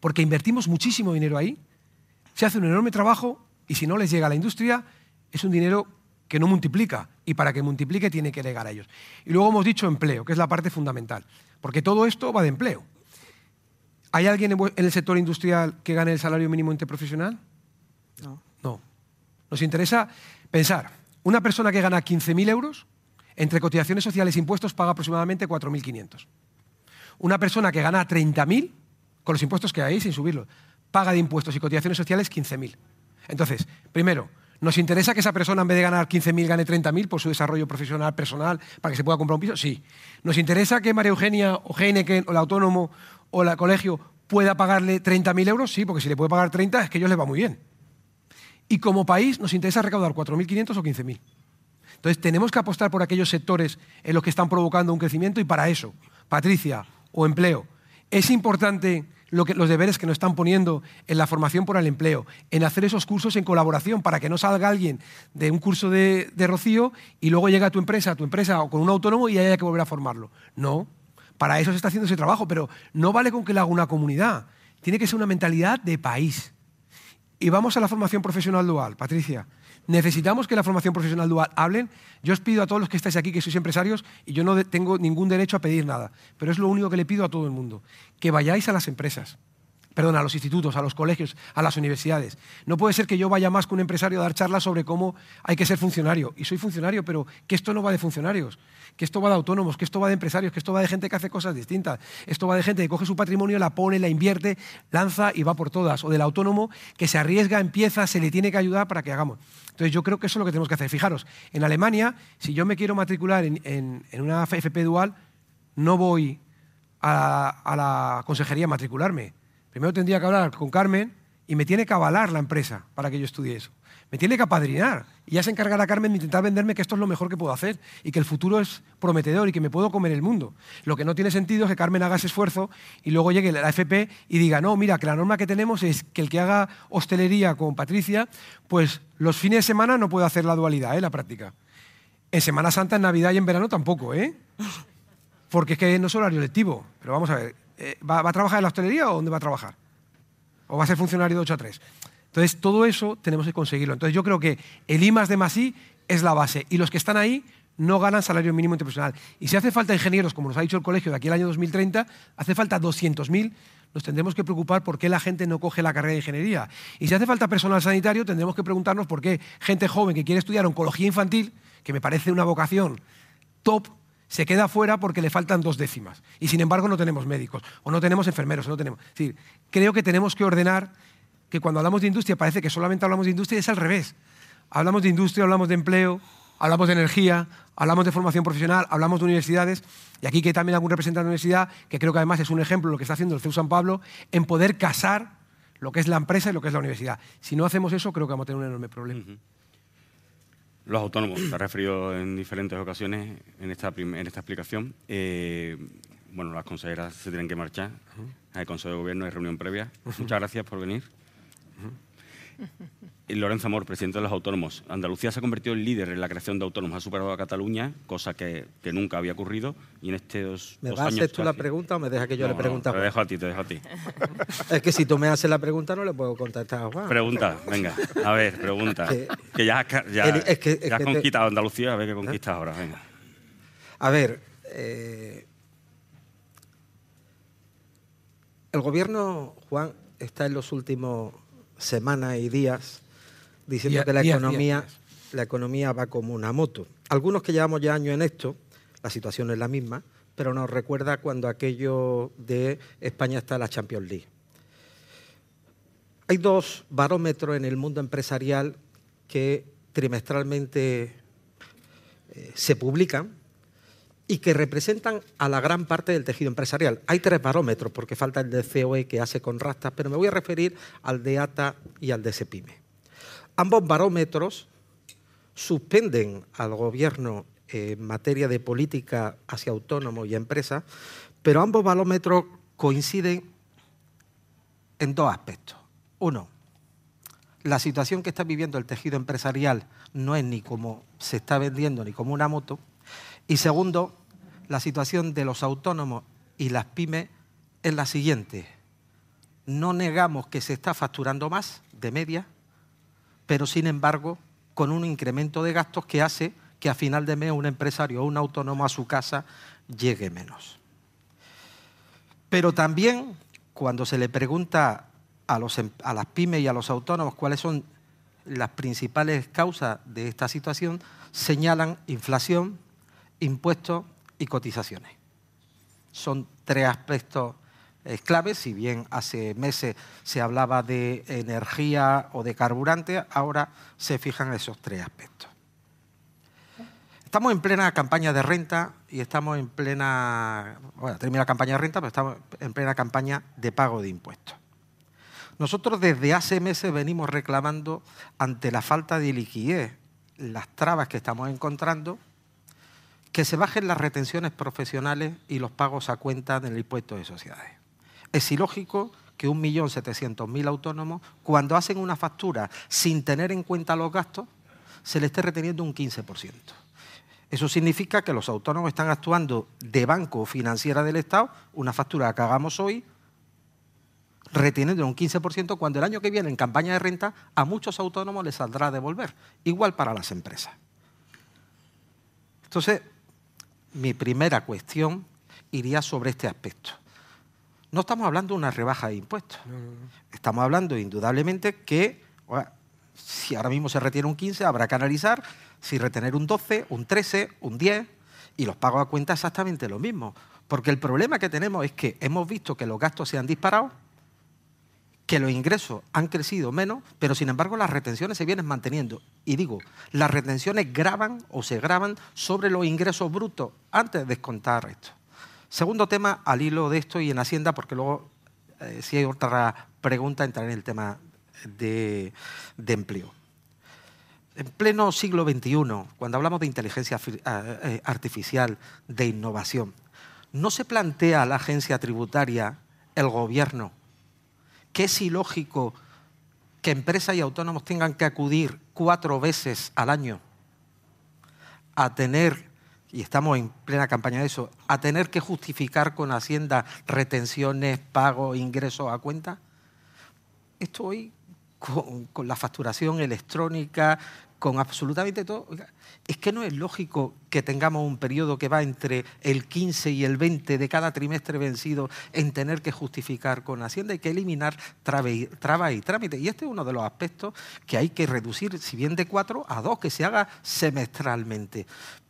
porque invertimos muchísimo dinero ahí, se hace un enorme trabajo y si no les llega a la industria, es un dinero que no multiplica y para que multiplique tiene que llegar a ellos. Y luego hemos dicho empleo, que es la parte fundamental, porque todo esto va de empleo. ¿Hay alguien en el sector industrial que gane el salario mínimo interprofesional? No. No. Nos interesa pensar, una persona que gana 15.000 euros, entre cotizaciones sociales e impuestos, paga aproximadamente 4.500. Una persona que gana 30.000, con los impuestos que hay, sin subirlos, paga de impuestos y cotizaciones sociales 15.000. Entonces, primero, ¿Nos interesa que esa persona en vez de ganar 15.000 gane 30.000 por su desarrollo profesional, personal, para que se pueda comprar un piso? Sí. ¿Nos interesa que María Eugenia o Heineken o el autónomo o el colegio pueda pagarle 30.000 euros? Sí, porque si le puede pagar 30 es que a ellos les va muy bien. Y como país nos interesa recaudar 4.500 o 15.000. Entonces tenemos que apostar por aquellos sectores en los que están provocando un crecimiento y para eso, Patricia, o empleo, es importante los deberes que nos están poniendo en la formación por el empleo, en hacer esos cursos en colaboración para que no salga alguien de un curso de, Rocío y luego llegue a tu empresa, a tu empresa o con un autónomo y haya que volver a formarlo. No, para eso se está haciendo ese trabajo, pero no vale con que lo haga una comunidad. Tiene que ser una mentalidad de país. Y vamos a la formación profesional dual, Patricia. Necesitamos que la formación profesional dual hablen. Yo os pido a todos los que estáis aquí, que sois empresarios, y yo no tengo ningún derecho a pedir nada, pero es lo único que le pido a todo el mundo, que vayáis a las empresas, perdón, a los institutos, a los colegios, a las universidades. No puede ser que yo vaya más que un empresario a dar charlas sobre cómo hay que ser funcionario. Y soy funcionario, pero que esto no va de funcionarios que esto va de autónomos, que esto va de empresarios, que esto va de gente que hace cosas distintas. Esto va de gente que coge su patrimonio, la pone, la invierte, lanza y va por todas. O del autónomo que se arriesga, empieza, se le tiene que ayudar para que hagamos. Entonces yo creo que eso es lo que tenemos que hacer. Fijaros, en Alemania, si yo me quiero matricular en, una FP dual, no voy a, a la consejería a matricularme. Primero tendría que hablar con Carmen y me tiene que avalar la empresa para que yo estudie eso me tiene que apadrinar. Y ya se encargará Carmen de intentar venderme que esto es lo mejor que puedo hacer y que el futuro es prometedor y que me puedo comer el mundo. Lo que no tiene sentido es que Carmen haga ese esfuerzo y luego llegue la FP y diga, no, mira, que la norma que tenemos es que el que haga hostelería con Patricia, pues los fines de semana no puede hacer la dualidad, ¿eh? la práctica. En Semana Santa, en Navidad y en verano tampoco, ¿eh? Porque es que no es horario lectivo. Pero vamos a ver, eh, ¿va, ¿va a trabajar en la hostelería o dónde va a trabajar? ¿O va a ser funcionario de 8 a 3? Entonces, todo eso tenemos que conseguirlo. Entonces, yo creo que el I de más I es la base. Y los que están ahí no ganan salario mínimo interprofesional. Y si hace falta ingenieros, como nos ha dicho el colegio, de aquí al año 2030, hace falta 200.000, nos tendremos que preocupar por qué la gente no coge la carrera de ingeniería. Y si hace falta personal sanitario, tendremos que preguntarnos por qué gente joven que quiere estudiar oncología infantil, que me parece una vocación top, se queda fuera porque le faltan dos décimas. Y sin embargo no tenemos médicos, o no tenemos enfermeros, o no tenemos... Es decir, creo que tenemos que ordenar que cuando hablamos de industria parece que solamente hablamos de industria y es al revés. Hablamos de industria, hablamos de empleo, hablamos de energía, hablamos de formación profesional, hablamos de universidades, y aquí que también algún representante de la universidad, que creo que además es un ejemplo de lo que está haciendo el CEU San Pablo, en poder casar lo que es la empresa y lo que es la universidad. Si no hacemos eso, creo que vamos a tener un enorme problema. Los autónomos, se ha referido en diferentes ocasiones en esta, en esta explicación. Eh, bueno, las consejeras se tienen que marchar. Hay Consejo de Gobierno, hay reunión previa. Muchas gracias por venir. Y Lorenzo Amor, presidente de los autónomos. Andalucía se ha convertido en líder en la creación de autónomos. Ha superado a Cataluña, cosa que, nunca había ocurrido. Y en estos ¿Me dos vas a años hacer tú la pregunta o me deja que yo le pregunte no, Te dejo a ti, te dejo a ti. es que si tú me haces la pregunta no le puedo contestar a Juan. Pregunta, venga. A ver, pregunta. que, ya, ya, has conquistado Andalucía, a ver qué conquistas ahora, venga. A ver, eh, el gobierno, Juan, está en los últimos semanas y días diciendo que la economía, la economía va como una moto. Algunos que llevamos ya años en esto, la situación es la misma, pero nos recuerda cuando aquello de España está en la Champions League. Hay dos barómetros en el mundo empresarial que trimestralmente eh, se publican y que representan a la gran parte del tejido empresarial. Hay tres barómetros, porque falta el de COE que hace con rastas, pero me voy a referir al de ATA y al de SEPIME. Ambos barómetros suspenden al gobierno en materia de política hacia autónomos y empresas, pero ambos barómetros coinciden en dos aspectos. Uno, la situación que está viviendo el tejido empresarial no es ni como se está vendiendo ni como una moto. Y segundo, la situación de los autónomos y las pymes es la siguiente. No negamos que se está facturando más de media, pero sin embargo con un incremento de gastos que hace que a final de mes un empresario o un autónomo a su casa llegue menos. Pero también cuando se le pregunta a, em, las pymes y a los autónomos cuáles son las principales causas de esta situación, señalan inflación, impuestos y cotizaciones. Son tres aspectos es clave, si bien hace meses se hablaba de energía o de carburante, ahora se fijan esos tres aspectos. Estamos en plena campaña de renta y estamos en plena, bueno, termina la campaña de renta, pero estamos en plena campaña de pago de impuestos. Nosotros desde hace meses venimos reclamando ante la falta de liquidez, las trabas que estamos encontrando, que se bajen las retenciones profesionales y los pagos a cuenta del impuesto de sociedades. Es ilógico que 1.700.000 autónomos, cuando hacen una factura sin tener en cuenta los gastos, se le esté reteniendo un 15%. Eso significa que los autónomos están actuando de banco financiera del Estado, una factura que hagamos hoy, reteniendo un 15%, cuando el año que viene en campaña de renta a muchos autónomos les saldrá a devolver. Igual para las empresas. Entonces, mi primera cuestión iría sobre este aspecto. No estamos hablando de una rebaja de impuestos. Estamos hablando indudablemente que si ahora mismo se retiene un 15, habrá que analizar si retener un 12, un 13, un 10 y los pagos a cuenta exactamente lo mismo. Porque el problema que tenemos es que hemos visto que los gastos se han disparado, que los ingresos han crecido menos, pero sin embargo las retenciones se vienen manteniendo. Y digo, las retenciones graban o se graban sobre los ingresos brutos antes de descontar esto. Segundo tema, al hilo de esto y en Hacienda, porque luego, eh, si hay otra pregunta, entraré en el tema de, empleo. En pleno siglo XXI, cuando hablamos de inteligencia eh, eh, artificial, de innovación, ¿no se plantea la agencia tributaria, el gobierno, que es ilógico que empresas y autónomos tengan que acudir cuatro veces al año a tener y estamos en plena campaña de eso, a tener que justificar con Hacienda retenciones, pagos, ingresos a cuenta? Esto hoy, con, la facturación electrónica, con absolutamente todo. Es que no es lógico que tengamos un periodo que va entre el 15 y el 20 de cada trimestre vencido en tener que justificar con Hacienda. Hay que eliminar trabas y trámites. Y este es uno de los aspectos que hay que reducir, si bien de cuatro, a dos, que se haga semestralmente.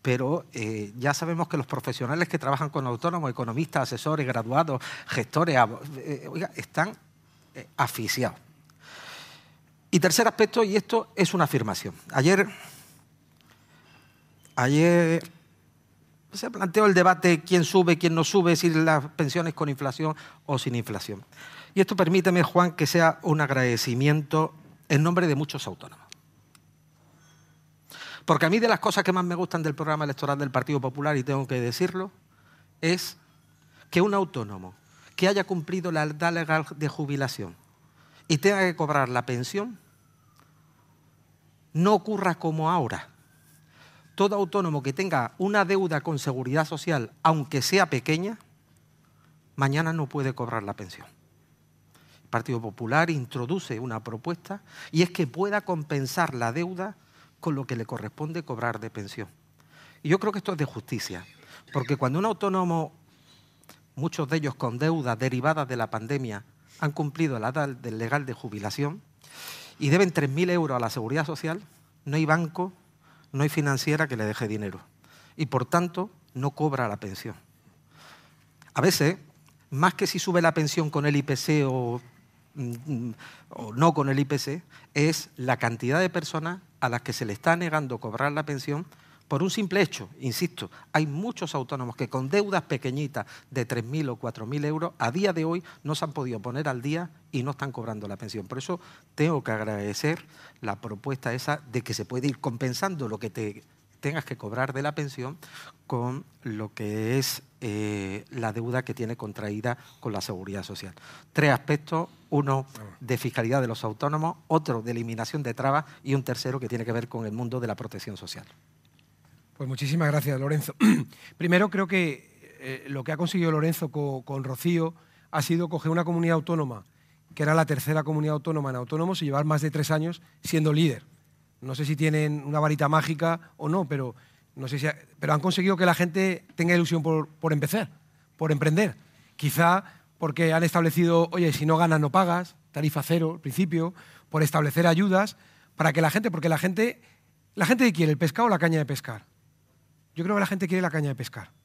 Pero eh, ya sabemos que los profesionales que trabajan con autónomos, economistas, asesores, graduados, gestores, eh, están eh. Y tercer aspecto, y esto es una afirmación. Ayer Ayer se planteó el debate quién sube, quién no sube, si las pensiones con inflación o sin inflación. Y esto permíteme, Juan, que sea un agradecimiento en nombre de muchos autónomos. Porque a mí de las cosas que más me gustan del programa electoral del Partido Popular, y tengo que decirlo, es que un autónomo que haya cumplido la edad legal de jubilación y tenga que cobrar la pensión, no ocurra como ahora. Todo autónomo que tenga una deuda con seguridad social, aunque sea pequeña, mañana no puede cobrar la pensión. El Partido Popular introduce una propuesta y es que pueda compensar la deuda con lo que le corresponde cobrar de pensión. Y yo creo que esto es de justicia, porque cuando un autónomo, muchos de ellos con deudas derivadas de la pandemia, han cumplido la edad legal de jubilación y deben 3.000 euros a la seguridad social, no hay banco, no hay financiera que le deje dinero. Y por tanto, no cobra la pensión. A veces, más que si sube la pensión con el IPC o o no con el IPC, es la cantidad de personas a las que se le está negando cobrar la pensión por un simple hecho. Insisto, hay muchos autónomos que con deudas pequeñitas de 3.000 o 4.000 euros a día de hoy no se han podido poner al día y no están cobrando la pensión. Por eso tengo que agradecer la propuesta esa de que se puede ir compensando lo que te tengas que cobrar de la pensión con lo que es eh, la deuda que tiene contraída con la seguridad social. Tres aspectos, uno de fiscalidad de los autónomos, otro de eliminación de trabas y un tercero que tiene que ver con el mundo de la protección social. Pues muchísimas gracias, Lorenzo. Primero creo que eh, lo que ha conseguido Lorenzo con, Rocío ha sido coger una comunidad autónoma, que era la tercera comunidad autónoma en autónomos, y llevar más de tres años siendo líder. No sé si tienen una varita mágica o no, pero, no sé si pero han conseguido que la gente tenga ilusión por, empezar, por emprender. Quizá porque han establecido, oye, si no ganas no pagas, tarifa cero al principio, por establecer ayudas para que la gente, porque la gente, la gente quiere el pescado o la caña de pescar. Yo creo que la gente quiere la caña de pescar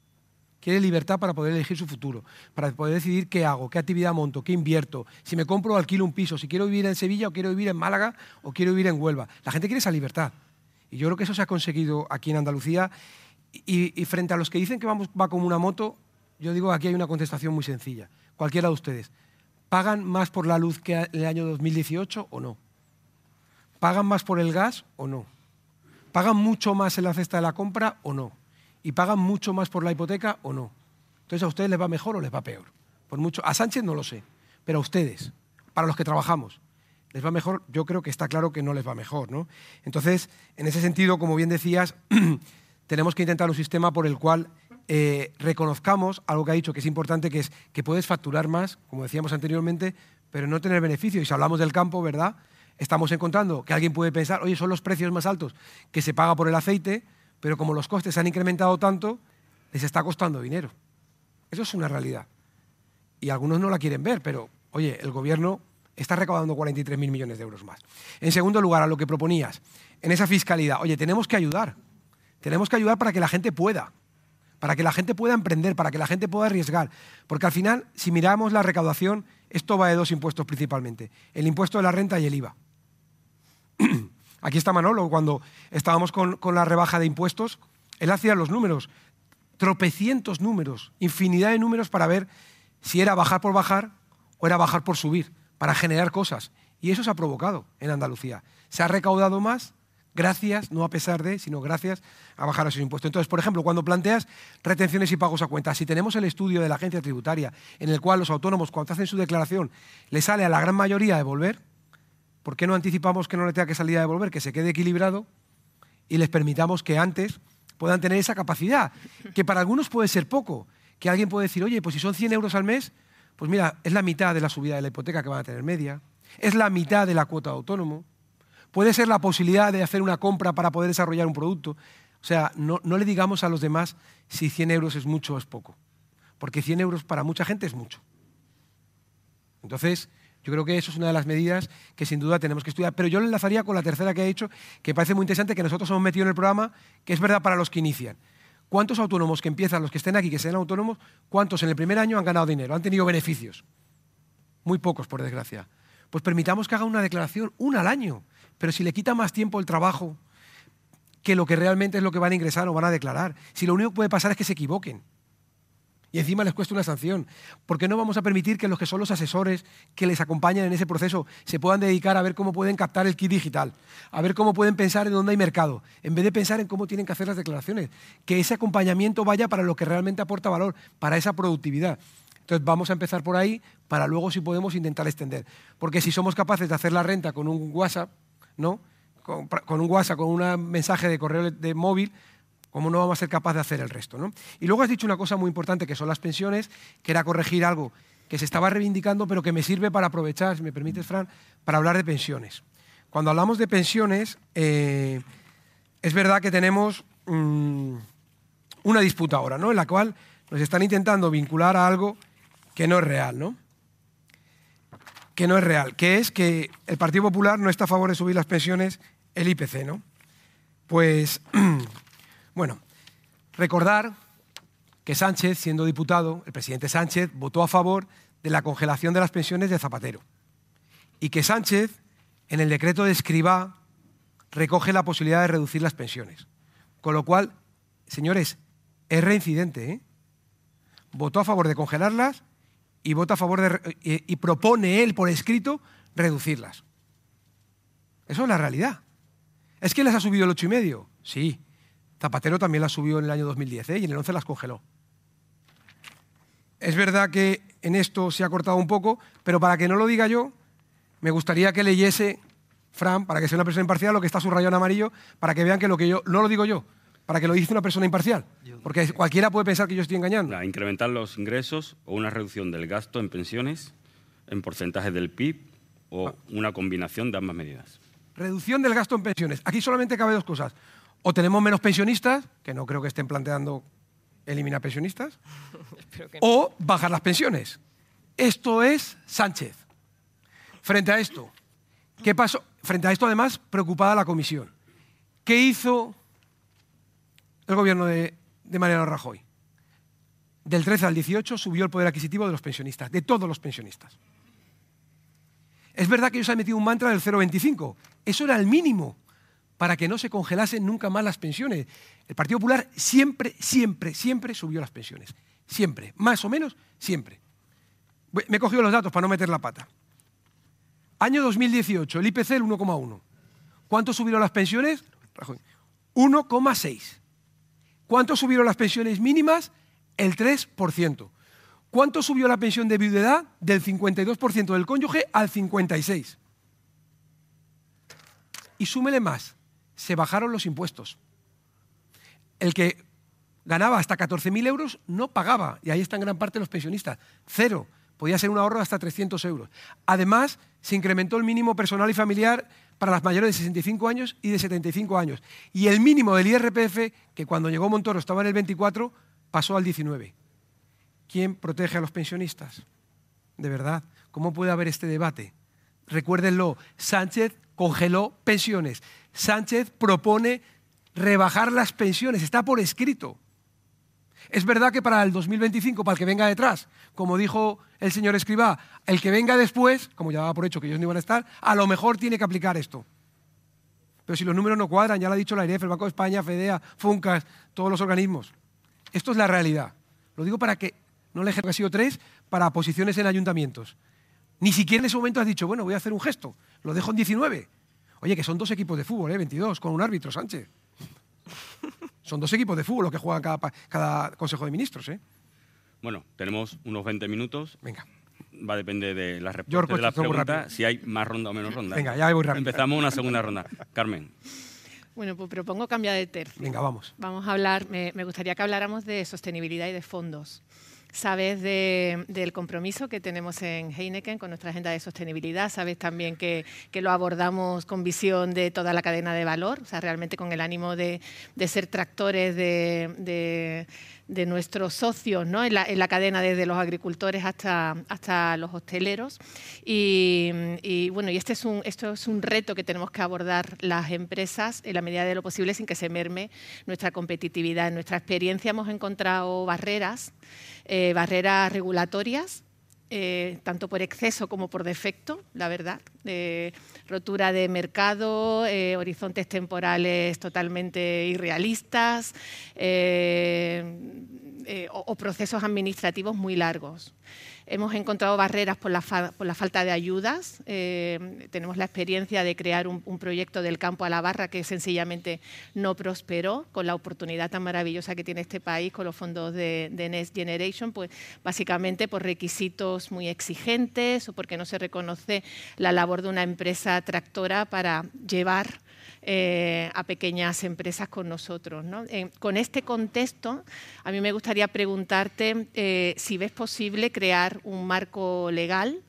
quiere libertad para poder elegir su futuro, para poder decidir qué hago, qué actividad monto, qué invierto, si me compro o alquilo un piso, si quiero vivir en Sevilla o quiero vivir en Málaga o quiero vivir en Huelva. La gente quiere esa libertad. Y yo creo que eso se ha conseguido aquí en Andalucía. Y, frente a los que dicen que va como una moto, yo digo aquí hay una contestación muy sencilla. Cualquiera de ustedes. ¿Pagan más por la luz que en el año 2018 o no? ¿Pagan más por el gas o no? ¿Pagan mucho más en la cesta de la compra o no? Y pagan mucho más por la hipoteca o no. Entonces, ¿a ustedes les va mejor o les va peor? Por mucho, a Sánchez no lo sé, pero a ustedes, para los que trabajamos, ¿les va mejor? Yo creo que está claro que no les va mejor. ¿no? Entonces, en ese sentido, como bien decías, tenemos que intentar un sistema por el cual eh, reconozcamos algo que ha dicho que es importante, que es que puedes facturar más, como decíamos anteriormente, pero no tener beneficio. Y si hablamos del campo, ¿verdad? Estamos encontrando que alguien puede pensar, oye, son los precios más altos que se paga por el aceite, pero como los costes han incrementado tanto, les está costando dinero. Eso es una realidad. Y algunos no la quieren ver, pero oye, el gobierno está recaudando 43.000 millones de euros más. En segundo lugar, a lo que proponías, en esa fiscalidad, oye, tenemos que ayudar. Tenemos que ayudar para que la gente pueda, para que la gente pueda emprender, para que la gente pueda arriesgar. Porque al final, si miramos la recaudación, esto va de dos impuestos principalmente, el impuesto de la renta y el IVA. Aquí está Manolo, cuando estábamos con, la rebaja de impuestos, él hacía los números, tropecientos números, infinidad de números para ver si era bajar por bajar o era bajar por subir, para generar cosas. Y eso se ha provocado en Andalucía. Se ha recaudado más gracias, no a pesar de, sino gracias a bajar esos impuestos. Entonces, por ejemplo, cuando planteas retenciones y pagos a cuenta, si tenemos el estudio de la agencia tributaria en el cual los autónomos, cuando hacen su declaración, les sale a la gran mayoría devolver, ¿por qué no anticipamos que no le tenga que salir a devolver, que se quede equilibrado y les permitamos que antes puedan tener esa capacidad? Que para algunos puede ser poco, que alguien puede decir, oye, pues si son 100 euros al mes, pues mira, es la mitad de la subida de la hipoteca que van a tener media, es la mitad de la cuota de autónomo, puede ser la posibilidad de hacer una compra para poder desarrollar un producto. O sea, no, no le digamos a los demás si 100 euros es mucho o es poco, porque 100 euros para mucha gente es mucho. Entonces, yo creo que eso es una de las medidas que sin duda tenemos que estudiar. Pero yo lo enlazaría con la tercera que ha dicho, que parece muy interesante, que nosotros hemos metido en el programa, que es verdad para los que inician. ¿Cuántos autónomos que empiezan, los que estén aquí, que sean autónomos, cuántos en el primer año han ganado dinero, han tenido beneficios? Muy pocos, por desgracia. Pues permitamos que haga una declaración, una al año. Pero si le quita más tiempo el trabajo, que lo que realmente es lo que van a ingresar o van a declarar. Si lo único que puede pasar es que se equivoquen y encima les cuesta una sanción. ¿Por qué no vamos a permitir que los que son los asesores que les acompañan en ese proceso se puedan dedicar a ver cómo pueden captar el kit digital, a ver cómo pueden pensar en dónde hay mercado, en vez de pensar en cómo tienen que hacer las declaraciones? Que ese acompañamiento vaya para lo que realmente aporta valor, para esa productividad. Entonces vamos a empezar por ahí para luego si podemos intentar extender. Porque si somos capaces de hacer la renta con un WhatsApp, ¿no? Con, un WhatsApp, con un mensaje de correo de móvil, ¿Cómo no vamos a ser capaces de hacer el resto? ¿no? Y luego has dicho una cosa muy importante, que son las pensiones, que era corregir algo que se estaba reivindicando, pero que me sirve para aprovechar, si me permites, Fran, para hablar de pensiones. Cuando hablamos de pensiones, eh, es verdad que tenemos mm, una disputa ahora, ¿no? En la cual nos están intentando vincular a algo que no es real, ¿no? Que no es real, que es que el Partido Popular no está a favor de subir las pensiones, el IPC, ¿no? Pues Bueno, recordar que Sánchez, siendo diputado, el presidente Sánchez votó a favor de la congelación de las pensiones de Zapatero y que Sánchez, en el decreto de escriba, recoge la posibilidad de reducir las pensiones. Con lo cual, señores, es reincidente. ¿eh? Votó a favor de congelarlas y vota a favor de, y, y propone él por escrito reducirlas. Eso es la realidad. ¿Es que les ha subido el ocho y medio? Sí. Zapatero también las subió en el año 2010 ¿eh? y en el 11 las congeló. Es verdad que en esto se ha cortado un poco, pero para que no lo diga yo, me gustaría que leyese Fran, para que sea una persona imparcial, lo que está subrayado en amarillo, para que vean que lo que yo, no lo digo yo, para que lo dice una persona imparcial. Porque cualquiera puede pensar que yo estoy engañando. incrementar los ingresos o una reducción del gasto en pensiones en porcentaje del PIB o ah. una combinación de ambas medidas. Reducción del gasto en pensiones. Aquí solamente cabe dos cosas. O tenemos menos pensionistas, que no creo que estén planteando eliminar pensionistas, o bajar las pensiones. Esto es Sánchez. Frente a esto, ¿qué pasó? Frente a esto, además, preocupada la comisión. ¿Qué hizo el gobierno de, de Mariano Rajoy? Del 13 al 18 subió el poder adquisitivo de los pensionistas, de todos los pensionistas. Es verdad que ellos han metido un mantra del 0,25. Eso era el mínimo para que no se congelasen nunca más las pensiones. El Partido Popular siempre, siempre, siempre subió las pensiones. Siempre, más o menos, siempre. Me he cogido los datos para no meter la pata. Año 2018, el IPC el 1,1. ¿Cuánto subieron las pensiones? 1,6. ¿Cuánto subieron las pensiones mínimas? El 3%. ¿Cuánto subió la pensión de viudedad? Del 52% del cónyuge al 56%. Y súmele más se bajaron los impuestos. El que ganaba hasta 14.000 euros no pagaba, y ahí están gran parte los pensionistas. Cero. Podía ser un ahorro de hasta 300 euros. Además, se incrementó el mínimo personal y familiar para las mayores de 65 años y de 75 años. Y el mínimo del IRPF, que cuando llegó Montoro estaba en el 24, pasó al 19. ¿Quién protege a los pensionistas? De verdad, ¿cómo puede haber este debate? Recuérdenlo, Sánchez congeló pensiones. Sánchez propone rebajar las pensiones, está por escrito. Es verdad que para el 2025, para el que venga detrás, como dijo el señor Escribá, el que venga después, como ya daba por hecho que ellos no iban a estar, a lo mejor tiene que aplicar esto. Pero si los números no cuadran, ya lo ha dicho la IREF, el Banco de España, FEDEA, FUNCAS, todos los organismos. Esto es la realidad. Lo digo para que no le ha sido tres para posiciones en ayuntamientos. Ni siquiera en ese momento has dicho, bueno, voy a hacer un gesto, lo dejo en 19. Oye, que son dos equipos de fútbol, ¿eh? 22, con un árbitro, Sánchez. son dos equipos de fútbol los que juegan cada, Consejo de Ministros, ¿eh? Bueno, tenemos unos 20 minutos. Venga. Va a depender de la respuesta de las preguntas, si hay más ronda o menos ronda. Venga, ya voy rápido. Empezamos una segunda ronda. Carmen. Bueno, pues propongo cambiar de tercio. Venga, vamos. Vamos a hablar, me gustaría que habláramos de sostenibilidad y de fondos sabes del compromiso que tenemos en Heineken con nuestra agenda de sostenibilidad, sabes también que, lo abordamos con visión de toda la cadena de valor, o sea, realmente con el ánimo de, ser tractores de, nuestros socios ¿no? en, la, cadena desde los agricultores hasta, hasta los hosteleros. Y, bueno, y este es un, esto es un reto que tenemos que abordar las empresas en la medida de lo posible sin que se merme nuestra competitividad. En nuestra experiencia hemos encontrado barreras eh, barreras regulatorias eh, tanto por exceso como por defecto, la verdad. rotura de mercado, eh, horizontes temporales totalmente irrealistas o procesos administrativos muy largos. Hemos encontrado barreras por la, falta de ayudas. Eh, tenemos la experiencia de crear un, proyecto del campo a la barra que sencillamente no prosperó con la oportunidad tan maravillosa que tiene este país con los fondos de, Next Generation, pues básicamente por requisitos muy exigentes o porque no se reconoce la labor de una empresa tractora para llevar eh, a pequeñas empresas con nosotros. Con este contexto, a mí me gustaría preguntarte eh, si ves posible crear un marco legal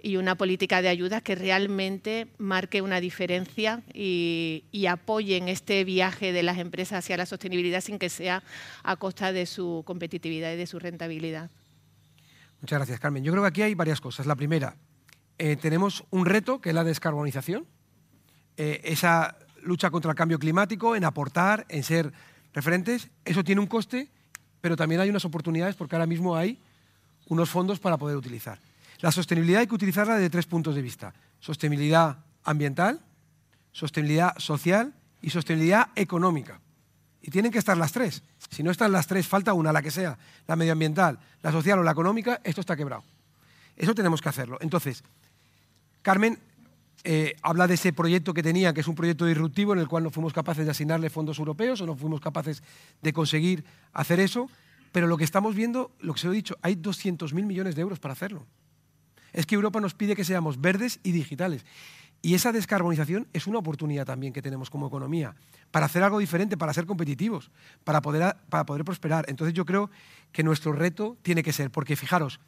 y una política de ayuda que realmente marque una diferencia y, apoye en este viaje de las empresas hacia la sostenibilidad sin que sea a costa de su competitividad y de su rentabilidad. Muchas gracias, Carmen. Yo creo que aquí hay varias cosas. La primera, tenemos un reto que es la descarbonización. esa lucha contra el cambio climático, en aportar, en ser referentes. Eso tiene un coste, pero también hay unas oportunidades porque ahora mismo hay unos fondos para poder utilizar. La sostenibilidad hay que utilizarla desde tres puntos de vista. Sostenibilidad ambiental, sostenibilidad social y sostenibilidad económica. Y tienen que estar las tres. Si no están las tres, falta una, la que sea, la medioambiental, la social o la económica, esto está quebrado. Eso tenemos que hacerlo. Entonces, Carmen eh, habla de ese proyecto que tenía, que es un proyecto disruptivo en el cual no fuimos capaces de asignarle fondos europeos o no fuimos capaces de conseguir hacer eso. Pero lo que estamos viendo, lo que se lo he dicho, hay 200.000 millones de euros para hacerlo. Es que Europa nos pide que seamos verdes y digitales. Y esa descarbonización es una oportunidad también que tenemos como economía para hacer algo diferente, para ser competitivos, para poder, para poder prosperar. Entonces yo creo que nuestro reto tiene que ser, porque fijaros,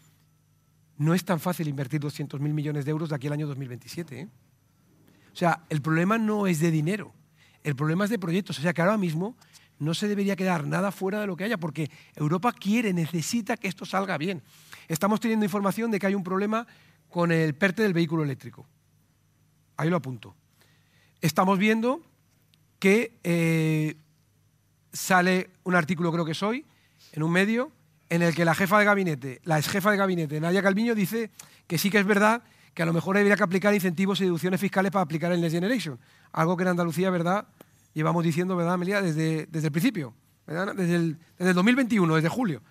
no es tan fácil invertir 200.000 millones de euros de aquí al año 2027. ¿eh? O sea, el problema no es de dinero, el problema es de proyectos. O sea, que ahora mismo no se debería quedar nada fuera de lo que haya, porque Europa quiere, necesita que esto salga bien. Estamos teniendo información de que hay un problema con el PERTE del vehículo eléctrico. Ahí lo apunto. Estamos viendo que eh, sale un artículo, creo que soy, en un medio, en el que la jefa de gabinete, la ex jefa de gabinete, Nadia Calviño, dice que sí que es verdad que a lo mejor habría que aplicar incentivos y deducciones fiscales para aplicar el Next Generation. Algo que en Andalucía, ¿verdad? Llevamos diciendo, ¿verdad, Amelia? Desde, desde el principio, Desde, el, desde el 2021, desde julio,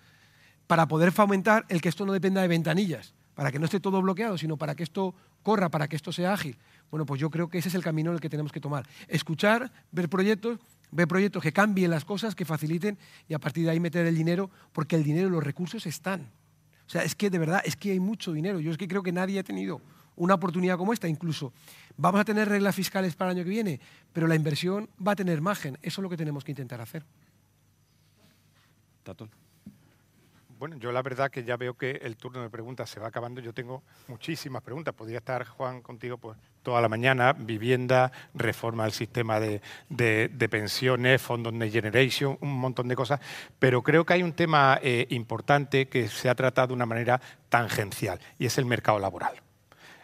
para poder fomentar el que esto no dependa de ventanillas, para que no esté todo bloqueado, sino para que esto corra, para que esto sea ágil. Bueno, pues yo creo que ese es el camino en el que tenemos que tomar. Escuchar, ver proyectos Ve proyectos que cambien las cosas, que faciliten y a partir de ahí meter el dinero, porque el dinero y los recursos están. O sea, es que de verdad, es que hay mucho dinero. Yo es que creo que nadie ha tenido una oportunidad como esta. Incluso vamos a tener reglas fiscales para el año que viene, pero la inversión va a tener margen. Eso es lo que tenemos que intentar hacer. Tato. Bueno, yo la verdad que ya veo que el turno de preguntas se va acabando. Yo tengo muchísimas preguntas. Podría estar, Juan, contigo pues, toda la mañana. Vivienda, reforma del sistema de, pensiones, fondos Next Generation, un montón de cosas. Pero creo que hay un tema eh, importante que se ha tratado de una manera tangencial y es el mercado laboral.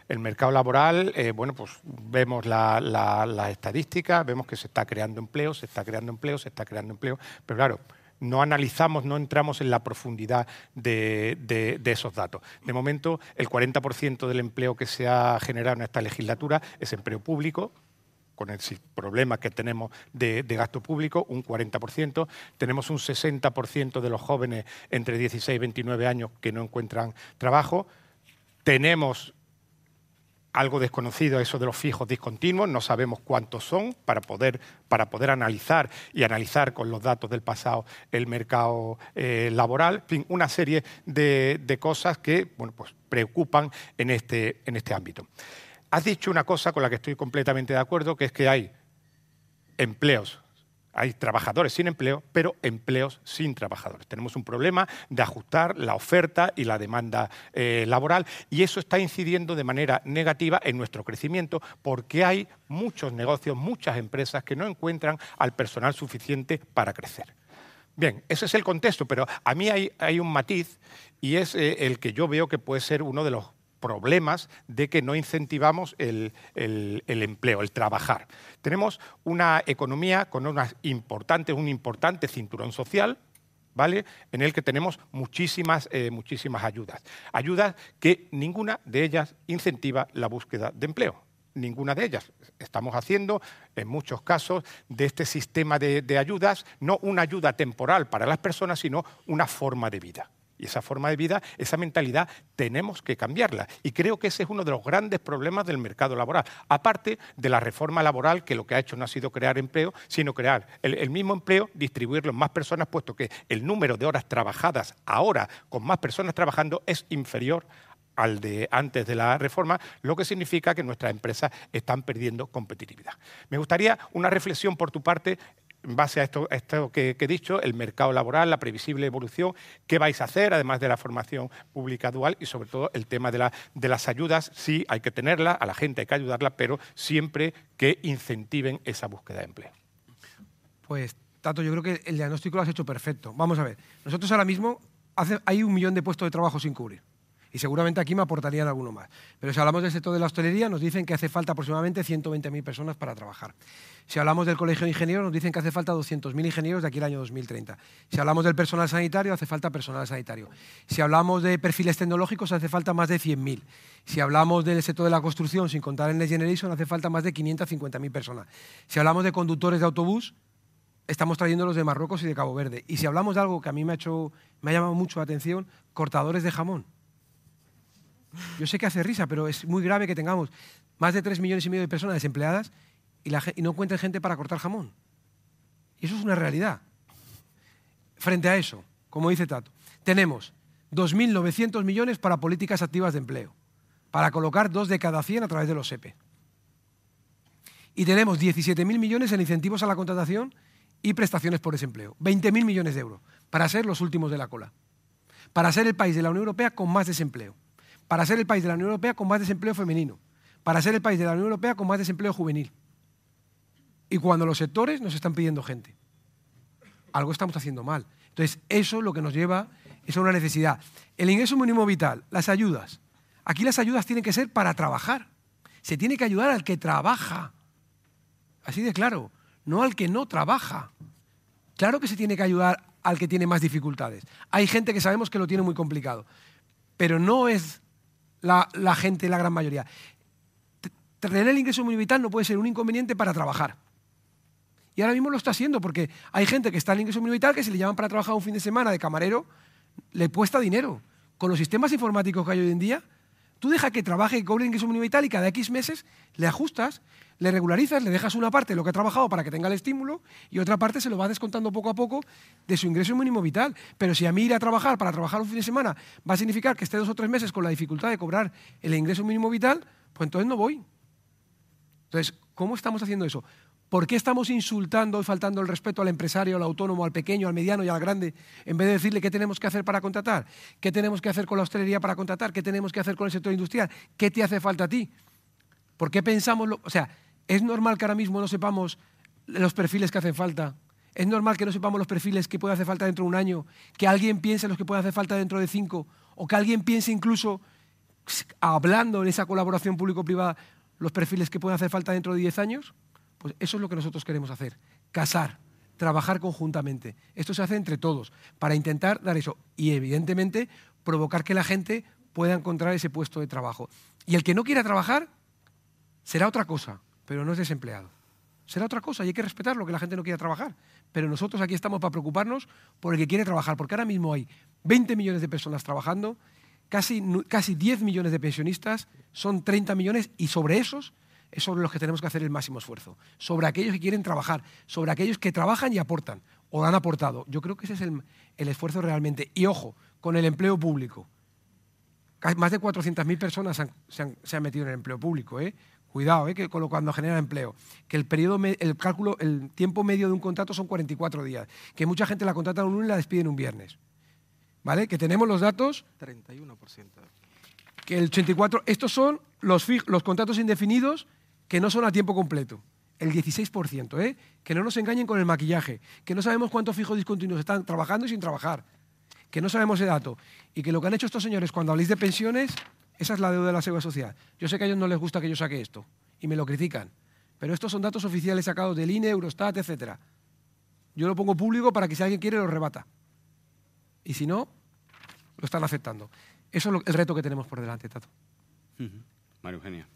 El mercado laboral, eh, bueno, pues vemos las la, estadísticas, vemos que se está creando empleo, se está creando empleo, se está creando empleo, pero claro, no analizamos, no entramos en la profundidad de, esos datos. De momento, el 40% del empleo que se ha generado en esta legislatura es empleo público, con el problema que tenemos de, gasto público, un 40%. Tenemos un 60% de los jóvenes entre 16 y 29 años que no encuentran trabajo. Tenemos algo desconocido eso de los fijos discontinuos, no sabemos cuántos son para poder, para poder analizar y analizar con los datos del pasado el mercado eh, laboral, en fin, una serie de, cosas que bueno, pues preocupan en este, en este ámbito. Has dicho una cosa con la que estoy completamente de acuerdo, que es que hay empleos hay trabajadores sin empleo, pero empleos sin trabajadores. Tenemos un problema de ajustar la oferta y la demanda eh, laboral y eso está incidiendo de manera negativa en nuestro crecimiento porque hay muchos negocios, muchas empresas que no encuentran al personal suficiente para crecer. Bien, ese es el contexto, pero a mí hay, un matiz y es eh, el que yo veo que puede ser uno de los problemas de que no incentivamos el, empleo, el trabajar. Tenemos una economía con unas importantes, un importante cinturón social, ¿vale? En el que tenemos muchísimas, eh, muchísimas ayudas. Ayudas que ninguna de ellas incentiva la búsqueda de empleo ninguna de ellas. Estamos haciendo, en muchos casos, de este sistema de, ayudas no una ayuda temporal para las personas, sino una forma de vida. Y esa forma de vida, esa mentalidad, tenemos que cambiarla. Y creo que ese es uno de los grandes problemas del mercado laboral. Aparte de la reforma laboral, que lo que ha hecho no ha sido crear empleo, sino crear el, mismo empleo, distribuirlo en más personas, puesto que el número de horas trabajadas ahora con más personas trabajando es inferior al de antes de la reforma, lo que significa que nuestras empresas están perdiendo competitividad. Me gustaría una reflexión por tu parte en base a esto, que, he dicho, el mercado laboral, la previsible evolución, qué vais a hacer, además de la formación pública dual y sobre todo el tema de, de las ayudas, sí hay que tenerlas, a la gente hay que ayudarla, pero siempre que incentiven esa búsqueda de empleo. Pues, Tato, yo creo que el diagnóstico lo has hecho perfecto. Vamos a ver, nosotros ahora mismo hay un millón de puestos de trabajo sin cubrir y seguramente aquí me aportarían alguno más. Pero si hablamos del sector de la hostelería, nos dicen que hace falta aproximadamente 120.000 personas para trabajar. Si hablamos del Colegio de Ingenieros, nos dicen que hace falta 200.000 ingenieros de aquí al año 2030. Si hablamos del personal sanitario, hace falta personal sanitario. Si hablamos de perfiles tecnológicos, hace falta más de 100.000. Si hablamos del sector de la construcción, sin contar el Next Generation, hace falta más de 550.000 personas. Si hablamos de conductores de autobús, estamos trayéndolos de Marruecos y de Cabo Verde. Y si hablamos de algo que a mí me ha, hecho, me ha llamado mucho la atención, cortadores de jamón. Yo sé que hace risa, pero es muy grave que tengamos más de 3 millones y medio de personas desempleadas y, no encuentren gente para cortar jamón. Y eso es una realidad. Frente a eso, como dice Tato, tenemos 2.900 millones para políticas activas de empleo, para colocar dos de cada 100 a través de los SEPE. Y tenemos 17.000 millones en incentivos a la contratación y prestaciones por desempleo. 20.000 millones de euros para ser los últimos de la cola. Para ser el país de la Unión Europea con más desempleo para ser el país de la Unión Europea con más desempleo femenino, para ser el país de la Unión Europea con más desempleo juvenil. Y cuando los sectores nos están pidiendo gente. Algo estamos haciendo mal. Entonces, eso lo que nos lleva es a una necesidad. El ingreso mínimo vital, las ayudas. Aquí las ayudas tienen que ser para trabajar. Se tiene que ayudar al que trabaja. Así de claro, no al que no trabaja. Claro que se tiene que ayudar al que tiene más dificultades. Hay gente que sabemos que lo tiene muy complicado, pero no es la, gente, la gran mayoría. Tener el ingreso mínimo vital no puede ser un inconveniente para trabajar. Y ahora mismo lo está haciendo porque hay gente que está en el ingreso mínimo vital que se le llaman para trabajar un fin de semana de camarero, le cuesta dinero. Con los sistemas informáticos que hay hoy en día, tú deja que trabaje, y cobre el ingreso mínimo vital y cada X meses le ajustas, le regularizas, le dejas una parte de lo que ha trabajado para que tenga el estímulo y otra parte se lo va descontando poco a poco de su ingreso mínimo vital. Pero si a mí ir a trabajar para trabajar un fin de semana va a significar que esté dos o tres meses con la dificultad de cobrar el ingreso mínimo vital, pues entonces no voy. Entonces, ¿cómo estamos haciendo eso? ¿Por qué estamos insultando y faltando el respeto al empresario, al autónomo, al pequeño, al mediano y al grande, en vez de decirle qué tenemos que hacer para contratar? ¿Qué tenemos que hacer con la hostelería para contratar? ¿Qué tenemos que hacer con el sector industrial? ¿Qué te hace falta a ti? ¿Por qué pensamos lo, o sea, ¿Es normal que ahora mismo no sepamos los perfiles que hacen falta? ¿Es normal que no sepamos los perfiles que puede hacer falta dentro de un año? ¿Que alguien piense los que puede hacer falta dentro de cinco? ¿O que alguien piense incluso, hablando en esa colaboración público-privada, los perfiles que pueden hacer falta dentro de diez años? Pues eso es lo que nosotros queremos hacer. Casar, trabajar conjuntamente. Esto se hace entre todos para intentar dar eso. Y evidentemente provocar que la gente pueda encontrar ese puesto de trabajo. Y el que no quiera trabajar será otra cosa pero no es desempleado. Será otra cosa y hay que respetarlo, que la gente no quiera trabajar. Pero nosotros aquí estamos para preocuparnos por el que quiere trabajar, porque ahora mismo hay 20 millones de personas trabajando, casi, casi 10 millones de pensionistas, son 30 millones y sobre esos es sobre los que tenemos que hacer el máximo esfuerzo. Sobre aquellos que quieren trabajar, sobre aquellos que trabajan y aportan o han aportado. Yo creo que ese es el, esfuerzo realmente. Y ojo, con el empleo público. Más de 400.000 personas se han, se han, metido en el empleo público. ¿eh? Cuidado, eh, que cuando genera empleo. Que el periodo, el cálculo, el tiempo medio de un contrato son 44 días. Que mucha gente la contrata un lunes y la despiden un viernes. ¿Vale? Que tenemos los datos. 31%. Que el 84. Estos son los, los contratos indefinidos que no son a tiempo completo. El 16%, ¿eh? Que no nos engañen con el maquillaje. Que no sabemos cuántos fijos discontinuos están trabajando y sin trabajar. Que no sabemos ese dato. Y que lo que han hecho estos señores cuando habléis de pensiones esa es la deuda de la seguridad social. Yo sé que a ellos no les gusta que yo saque esto y me lo critican, pero estos son datos oficiales sacados del INE, Eurostat, etc. Yo lo pongo público para que si alguien quiere lo rebata. Y si no, lo están aceptando. Eso es el reto que tenemos por delante, Tato. María Eugenia.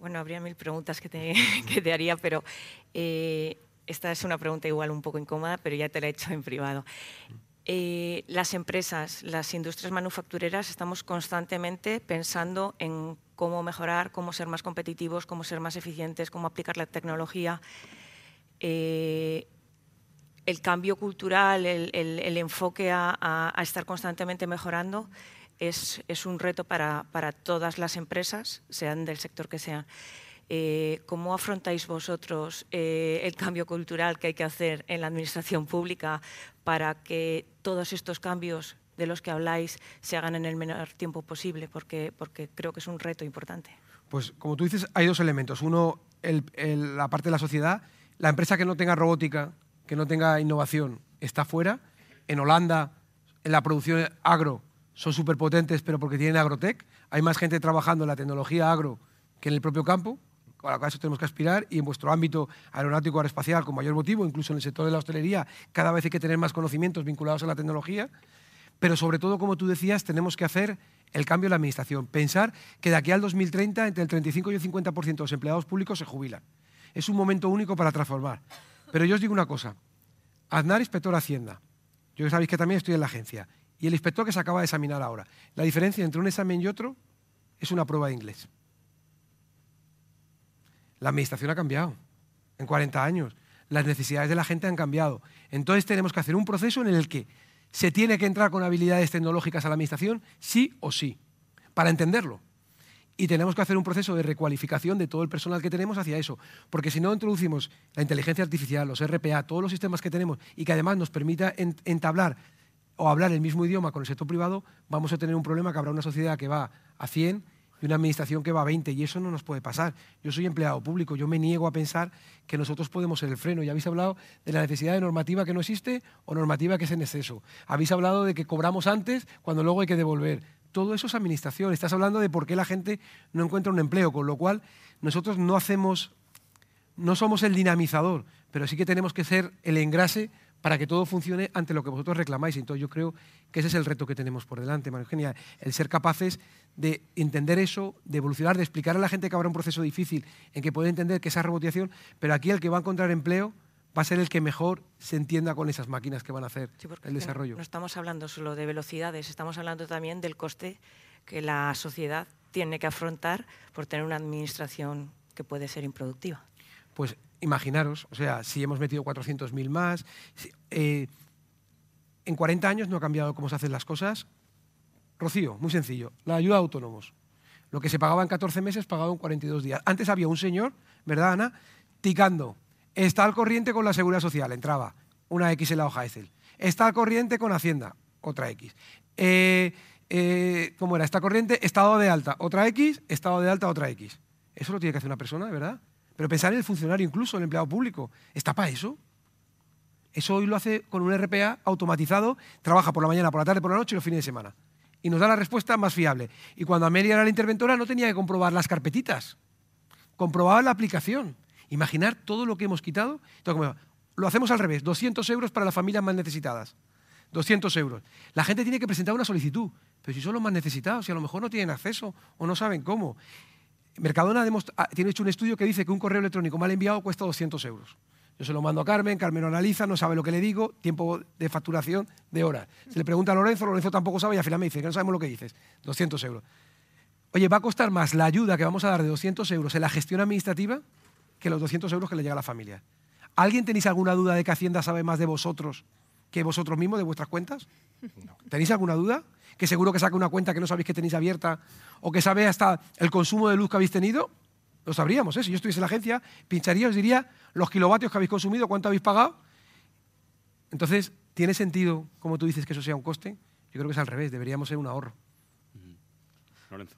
Bueno, habría mil preguntas que te, haría, pero eh, esta es una pregunta igual un poco incómoda, pero ya te la he hecho en privado. Eh, las empresas, las industrias manufactureras, estamos constantemente pensando en cómo mejorar, cómo ser más competitivos, cómo ser más eficientes, cómo aplicar la tecnología. Eh, el cambio cultural, el, enfoque a, estar constantemente mejorando es, un reto para, todas las empresas, sean del sector que sean. Eh, ¿Cómo afrontáis vosotros eh, el cambio cultural que hay que hacer en la administración pública para que todos estos cambios de los que habláis se hagan en el menor tiempo posible? Porque, creo que es un reto importante. Pues como tú dices, hay dos elementos. Uno, la parte de la sociedad. La empresa que no tenga robótica que no tenga innovación está fuera. En Holanda, en la producción agro, son súper potentes, pero porque tienen agrotech. Hay más gente trabajando en la tecnología agro que en el propio campo. A eso tenemos que aspirar y en vuestro ámbito aeronáutico aeroespacial con mayor motivo, incluso en el sector de la hostelería, cada vez hay que tener más conocimientos vinculados a la tecnología. Pero sobre todo, como tú decías, tenemos que hacer el cambio en la administración. Pensar que de aquí al 2030 entre el 35 y el 50% de los empleados públicos se jubilan. Es un momento único para transformar. Pero yo os digo una cosa. Aznar, inspector Hacienda. Yo sabéis que también estoy en la agencia. Y el inspector que se acaba de examinar ahora. La diferencia entre un examen y otro es una prueba de inglés. La administración ha cambiado en 40 años. Las necesidades de la gente han cambiado. Entonces tenemos que hacer un proceso en el que se tiene que entrar con habilidades tecnológicas a la administración, sí o sí, para entenderlo y tenemos que hacer un proceso de recualificación de todo el personal que tenemos hacia eso. Porque si no introducimos la inteligencia artificial, los RPA, todos los sistemas que tenemos y que además nos permita entablar o hablar el mismo idioma con el sector privado, vamos a tener un problema que habrá una sociedad que va a 100 y una administración que va a 20 y eso no nos puede pasar. Yo soy empleado público, yo me niego a pensar que nosotros podemos ser el freno. Ya habéis hablado de la necesidad de normativa que no existe o normativa que es en exceso. Habéis hablado de que cobramos antes cuando luego hay que devolver todo eso es administración. Estás hablando de por qué la gente no encuentra un empleo, con lo cual nosotros no hacemos, no somos el dinamizador, pero sí que tenemos que ser el engrase para que todo funcione ante lo que vosotros reclamáis. Entonces yo creo que ese es el reto que tenemos por delante, María Eugenia, el ser capaces de entender eso, de evolucionar, de explicar a la gente que habrá un proceso difícil en que puede entender que esa robotización, pero aquí el que va a encontrar empleo va a ser el que mejor se entienda con esas máquinas que van a hacer el desarrollo. No, estamos hablando solo de velocidades, estamos hablando también del coste que la sociedad tiene que afrontar por tener una administración que puede ser improductiva. Pues imaginaros, o sea, si hemos metido 400.000 más, eh, en 40 años no ha cambiado cómo se hacen las cosas. Rocío, muy sencillo, la ayuda a autónomos. Lo que se pagaba en 14 meses, pagado en 42 días. Antes había un señor, ¿verdad, Ana? Ticando Está al corriente con la seguridad social, entraba una X en la hoja Excel. Está al corriente con Hacienda, otra X. Eh, eh, ¿Cómo era? Está corriente, estado de alta, otra X, estado de alta, otra X. Eso lo tiene que hacer una persona, ¿verdad? Pero pensar en el funcionario, incluso el empleado público, ¿está para eso? Eso hoy lo hace con un RPA automatizado, trabaja por la mañana, por la tarde, por la noche y los fines de semana. Y nos da la respuesta más fiable. Y cuando Amelia era la interventora no tenía que comprobar las carpetitas, comprobaba la aplicación. Imaginar todo lo que hemos quitado. lo hacemos al revés, 200 euros para las familias más necesitadas. 200 euros. La gente tiene que presentar una solicitud, pero si son los más necesitados, si a lo mejor no tienen acceso o no saben cómo. Mercadona tiene hecho un estudio que dice que un correo electrónico mal enviado cuesta 200 euros. Yo se lo mando a Carmen, Carmen lo analiza, no sabe lo que le digo, tiempo de facturación de horas. Se le pregunta a Lorenzo, Lorenzo tampoco sabe y al final me dice que no sabemos lo que dices. 200 euros. Oye, ¿va a costar más la ayuda que vamos a dar de 200 euros en la gestión administrativa que los 200 euros que le llega a la familia. ¿Alguien tenéis alguna duda de que Hacienda sabe más de vosotros que vosotros mismos, de vuestras cuentas? ¿Tenéis alguna duda? ¿Que seguro que saca una cuenta que no sabéis que tenéis abierta o que sabe hasta el consumo de luz que habéis tenido? Lo sabríamos, ¿eh? Si yo estuviese en la agencia, pincharía, os diría los kilovatios que habéis consumido, cuánto habéis pagado. Entonces, ¿tiene sentido, como tú dices, que eso sea un coste? Yo creo que es al revés, deberíamos ser un ahorro. Lorenzo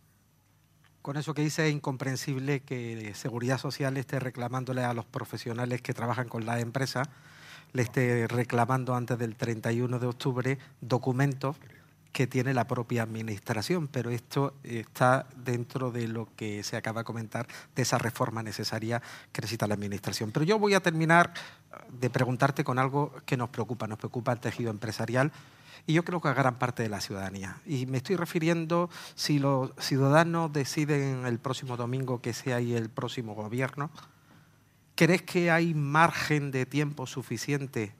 con eso que dice es incomprensible que Seguridad Social esté reclamándole a los profesionales que trabajan con la empresa, le esté reclamando antes del 31 de octubre documentos que tiene la propia administración, pero esto está dentro de lo que se acaba de comentar, de esa reforma necesaria que necesita la administración. Pero yo voy a terminar de preguntarte con algo que nos preocupa, nos preocupa el tejido empresarial y yo creo que a gran parte de la ciudadanía. Y me estoy refiriendo, si los ciudadanos deciden el próximo domingo que sea ahí el próximo gobierno, ¿crees que hay margen de tiempo suficiente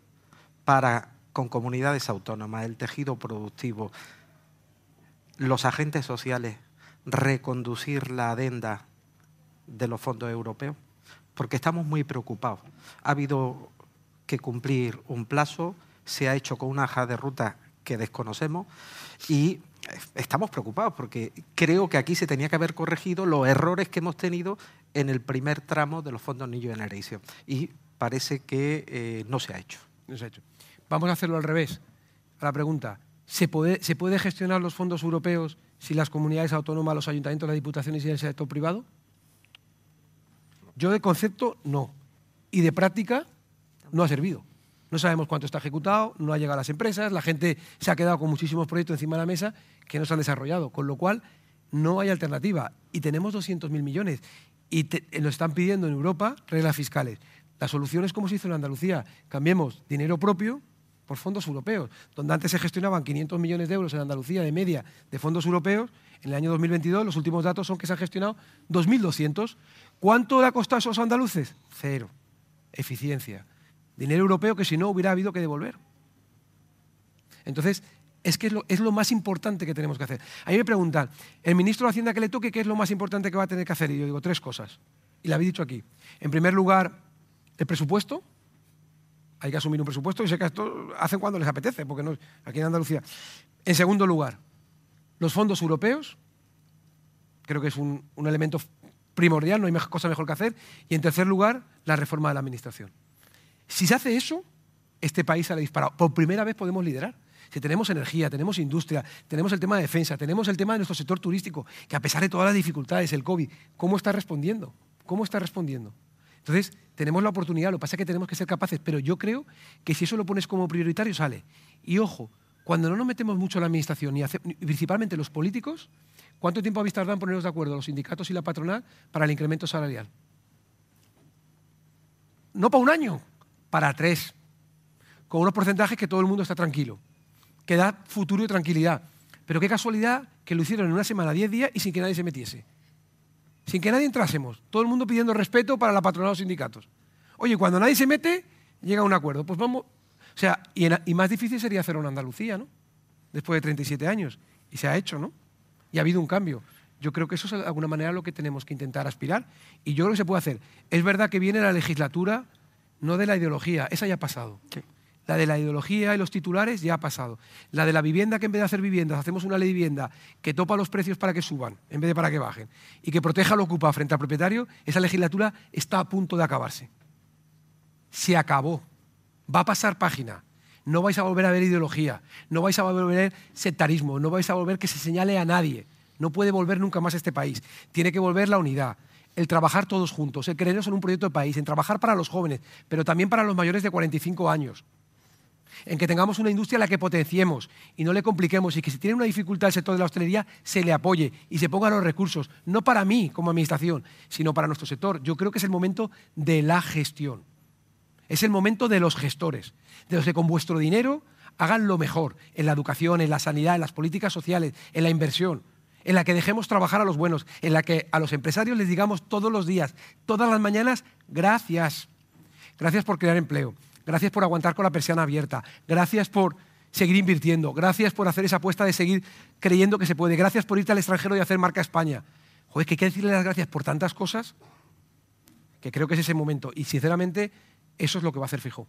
para, con comunidades autónomas, el tejido productivo, los agentes sociales, reconducir la adenda de los fondos europeos? Porque estamos muy preocupados. Ha habido que cumplir un plazo, se ha hecho con una hoja de ruta que desconocemos y estamos preocupados porque creo que aquí se tenía que haber corregido los errores que hemos tenido en el primer tramo de los fondos New Generation y parece que eh, no se ha hecho. No se ha hecho. Vamos a hacerlo al revés. A la pregunta, ¿se puede, ¿se puede gestionar los fondos europeos si las comunidades autónomas, los ayuntamientos, las diputaciones y el sector privado? Yo de concepto no. Y de práctica no ha servido. No sabemos cuánto está ejecutado, no ha llegado a las empresas, la gente se ha quedado con muchísimos proyectos encima de la mesa que no se han desarrollado, con lo cual no hay alternativa. Y tenemos 200.000 millones y nos están pidiendo en Europa reglas fiscales. La solución es como se hizo en Andalucía, cambiemos dinero propio por fondos europeos, donde antes se gestionaban 500 millones de euros en Andalucía de media de fondos europeos, en el año 2022 los últimos datos son que se han gestionado 2.200. ¿Cuánto le ha costado a esos andaluces? Cero. Eficiencia. Dinero europeo que si no hubiera habido que devolver. Entonces, es que es lo, más importante que tenemos que hacer. A mí me preguntan, el ministro de Hacienda que le toque, ¿qué es lo más importante que va a tener que hacer? Y yo digo, tres cosas. Y la habéis dicho aquí. En primer lugar, el presupuesto. Hay que asumir un presupuesto y sé que esto hacen cuando les apetece, porque no aquí en Andalucía. En segundo lugar, los fondos europeos. Creo que es un, elemento primordial, no hay cosa mejor que hacer. Y en tercer lugar, la reforma de la Administración. Si se hace eso, este país sale disparado. Por primera vez podemos liderar. Si tenemos energía, tenemos industria, tenemos el tema de defensa, tenemos el tema de nuestro sector turístico, que a pesar de todas las dificultades, el COVID, ¿cómo está respondiendo? ¿Cómo está respondiendo? Entonces, tenemos la oportunidad, lo que pasa es que tenemos que ser capaces, pero yo creo que si eso lo pones como prioritario, sale. Y ojo, cuando no nos metemos mucho en la administración, y principalmente los políticos, ¿cuánto tiempo habéis tardado en ponernos de acuerdo los sindicatos y la patronal para el incremento salarial? No para un año, para tres, con unos porcentajes que todo el mundo está tranquilo, que da futuro y tranquilidad. Pero qué casualidad que lo hicieron en una semana, diez días y sin que nadie se metiese. Sin que nadie entrásemos. Todo el mundo pidiendo respeto para la patronal de los sindicatos. Oye, cuando nadie se mete, llega un acuerdo. Pues vamos. O sea, y, más difícil sería hacerlo en Andalucía, ¿no? Después de 37 años. Y se ha hecho, ¿no? Y ha habido un cambio. Yo creo que eso es de alguna manera lo que tenemos que intentar aspirar. Y yo creo que se puede hacer. Es verdad que viene la legislatura no de la ideología, esa ya ha pasado. La de la ideología y los titulares ya ha pasado. La de la vivienda, que en vez de hacer viviendas, hacemos una ley de vivienda que topa los precios para que suban, en vez de para que bajen, y que proteja al ocupado frente al propietario, esa legislatura está a punto de acabarse. Se acabó. Va a pasar página. No vais a volver a ver ideología, no vais a volver a ver sectarismo, no vais a volver que se señale a nadie. No puede volver nunca más este país. Tiene que volver la unidad, el trabajar todos juntos, el creernos en un proyecto de país, en trabajar para los jóvenes, pero también para los mayores de 45 años. En que tengamos una industria a la que potenciemos y no le compliquemos y que si tiene una dificultad el sector de la hostelería se le apoye y se pongan los recursos, no para mí como administración, sino para nuestro sector. Yo creo que es el momento de la gestión. Es el momento de los gestores, de los que con vuestro dinero hagan lo mejor en la educación, en la sanidad, en las políticas sociales, en la inversión en la que dejemos trabajar a los buenos, en la que a los empresarios les digamos todos los días, todas las mañanas, gracias. Gracias por crear empleo, gracias por aguantar con la persiana abierta, gracias por seguir invirtiendo, gracias por hacer esa apuesta de seguir creyendo que se puede, gracias por irte al extranjero y hacer marca España. Joder, que hay que decirle las gracias por tantas cosas que creo que es ese momento. Y sinceramente, eso es lo que va a hacer Fijo.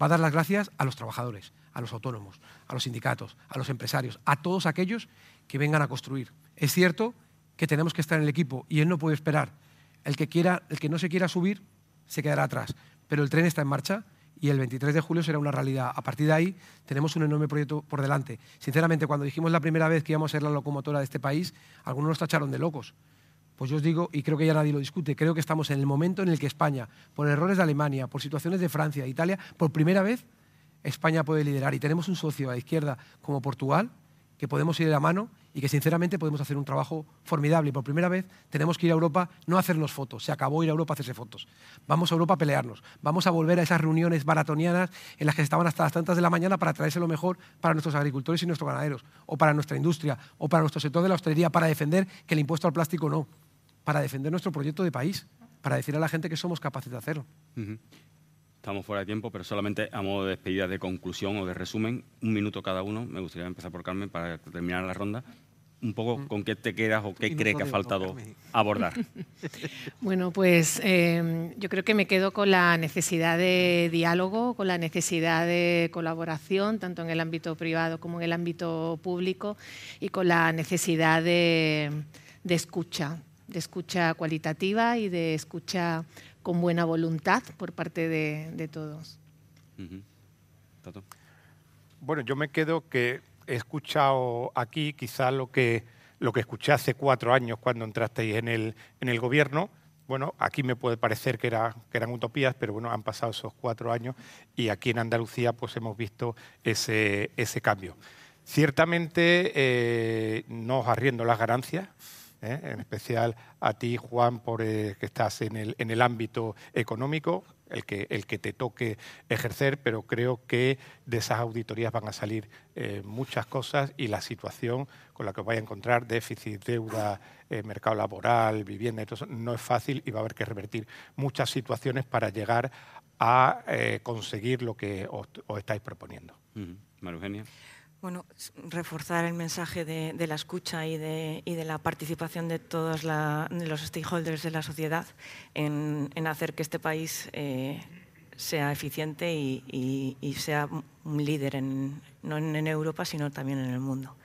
Va a dar las gracias a los trabajadores, a los autónomos, a los sindicatos, a los empresarios, a todos aquellos que vengan a construir. Es cierto que tenemos que estar en el equipo y él no puede esperar. El que, quiera, el que no se quiera subir se quedará atrás. Pero el tren está en marcha y el 23 de julio será una realidad. A partir de ahí tenemos un enorme proyecto por delante. Sinceramente, cuando dijimos la primera vez que íbamos a ser la locomotora de este país, algunos nos tacharon de locos. Pues yo os digo, y creo que ya nadie lo discute, creo que estamos en el momento en el que España, por errores de Alemania, por situaciones de Francia, Italia, por primera vez España puede liderar. Y tenemos un socio a la izquierda como Portugal, que podemos ir de la mano y que sinceramente podemos hacer un trabajo formidable. Y por primera vez tenemos que ir a Europa no a hacernos fotos, se acabó ir a Europa a hacerse fotos. Vamos a Europa a pelearnos, vamos a volver a esas reuniones maratonianas en las que estaban hasta las tantas de la mañana para traerse lo mejor para nuestros agricultores y nuestros ganaderos, o para nuestra industria, o para nuestro sector de la hostelería, para defender que el impuesto al plástico no, para defender nuestro proyecto de país, para decir a la gente que somos capaces de hacerlo. Estamos fuera de tiempo, pero solamente a modo de despedida, de conclusión o de resumen, un minuto cada uno. Me gustaría empezar por Carmen para terminar la ronda. Un poco mm. con qué te quedas o qué cree que ha faltado abordar. bueno, pues em, yo creo que me quedo con la necesidad de diálogo, con la necesidad de colaboración, tanto en el ámbito privado como en el ámbito público, y con la necesidad de, de escucha, de escucha cualitativa y de escucha con buena voluntad por parte de, todos. Bueno, yo me quedo que he escuchado aquí quizá lo que, lo que escuché hace cuatro años cuando entrasteis en el, en el gobierno. Bueno, aquí me puede parecer que, era, que eran utopías, pero bueno, han pasado esos cuatro años y aquí en Andalucía pues hemos visto ese, ese cambio. Ciertamente eh, no os arriendo las ganancias, ¿eh? en especial a ti, Juan, por eh, que estás en el, en el ámbito económico, el que, el que te toque ejercer, pero creo que de esas auditorías van a salir eh, muchas cosas y la situación con la que os vais a encontrar, déficit, deuda, mercado laboral, vivienda, eso, no es fácil y va a haber que revertir muchas situaciones para llegar a conseguir lo que os, estáis proponiendo. Eugenia. Bueno, reforzar el mensaje de, la escucha y de, la participación de todos los stakeholders de la sociedad en, hacer que este país eh, sea eficiente y, sea un líder en, no en, Europa, sino también en el mundo.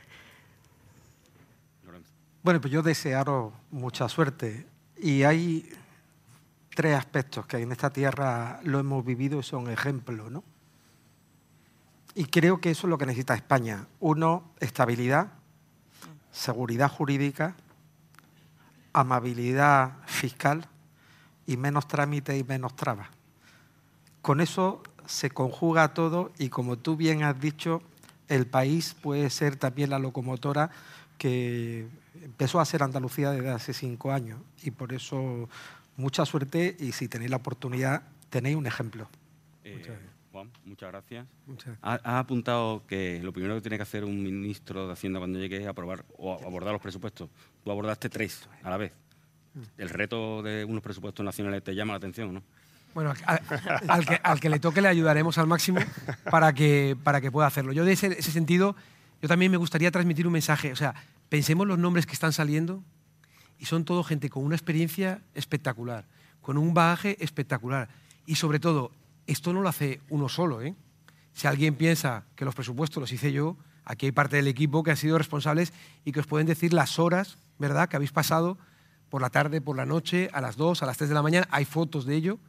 Bueno, pues yo desearos mucha suerte. Y hay tres aspectos que en esta tierra lo hemos vivido y son ejemplos, ¿no? Y creo que eso es lo que necesita España. Uno, estabilidad, seguridad jurídica, amabilidad fiscal y menos trámites y menos trabas. Con eso se conjuga todo y como tú bien has dicho, el país puede ser también la locomotora que empezó a ser Andalucía desde hace cinco años. Y por eso mucha suerte y si tenéis la oportunidad, tenéis un ejemplo. Eh, muchas gracias. Has ha apuntado que lo primero que tiene que hacer un ministro de Hacienda cuando llegue es aprobar o abordar los presupuestos. Tú abordaste tres a la vez. Mm. ¿El reto de unos presupuestos nacionales te llama la atención no? Bueno, al, que, le toque le ayudaremos al máximo para que, para que pueda hacerlo. Yo de ese, ese sentido, yo también me gustaría transmitir un mensaje. O sea, pensemos los nombres que están saliendo y son todo gente con una experiencia espectacular, con un bagaje espectacular y sobre todo esto no lo hace uno solo. ¿eh? Si alguien piensa que los presupuestos los hice yo, aquí hay parte del equipo que han sido responsables y que os pueden decir las horas ¿verdad? que habéis pasado por la tarde, por la noche, a las 2, a las 3 de la mañana. Hay fotos de ello,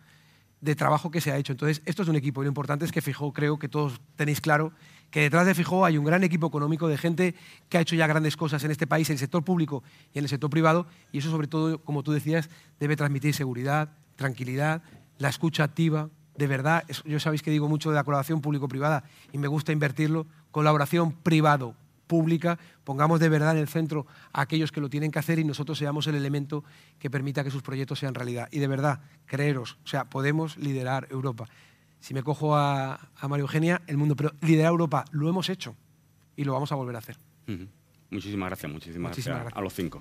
de trabajo que se ha hecho. Entonces, esto es un equipo y lo importante es que Fijó, creo que todos tenéis claro que detrás de Fijó hay un gran equipo económico de gente que ha hecho ya grandes cosas en este país, en el sector público y en el sector privado, y eso sobre todo, como tú decías, debe transmitir seguridad, tranquilidad, la escucha activa, de verdad, yo sabéis que digo mucho de la colaboración público-privada y me gusta invertirlo, colaboración privado-pública, pongamos de verdad en el centro a aquellos que lo tienen que hacer y nosotros seamos el elemento que permita que sus proyectos sean realidad. Y de verdad, creeros, o sea, podemos liderar Europa. Si me cojo a, María Eugenia, el mundo, pero liderar Europa lo hemos hecho y lo vamos a volver a hacer. Muchísimas gracias, muchísimas, gracias, a los cinco.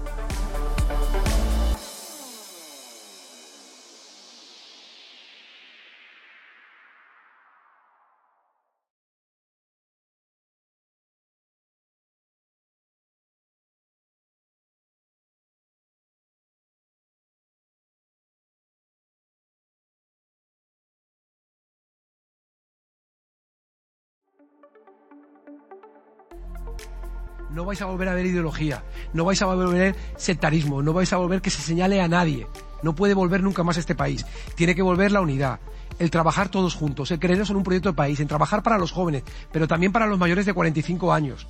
No vais a volver a ver ideología, no vais a volver a ver sectarismo, no vais a volver que se señale a nadie. No puede volver nunca más este país. Tiene que volver la unidad, el trabajar todos juntos, el creernos en un proyecto de país, en trabajar para los jóvenes, pero también para los mayores de 45 años.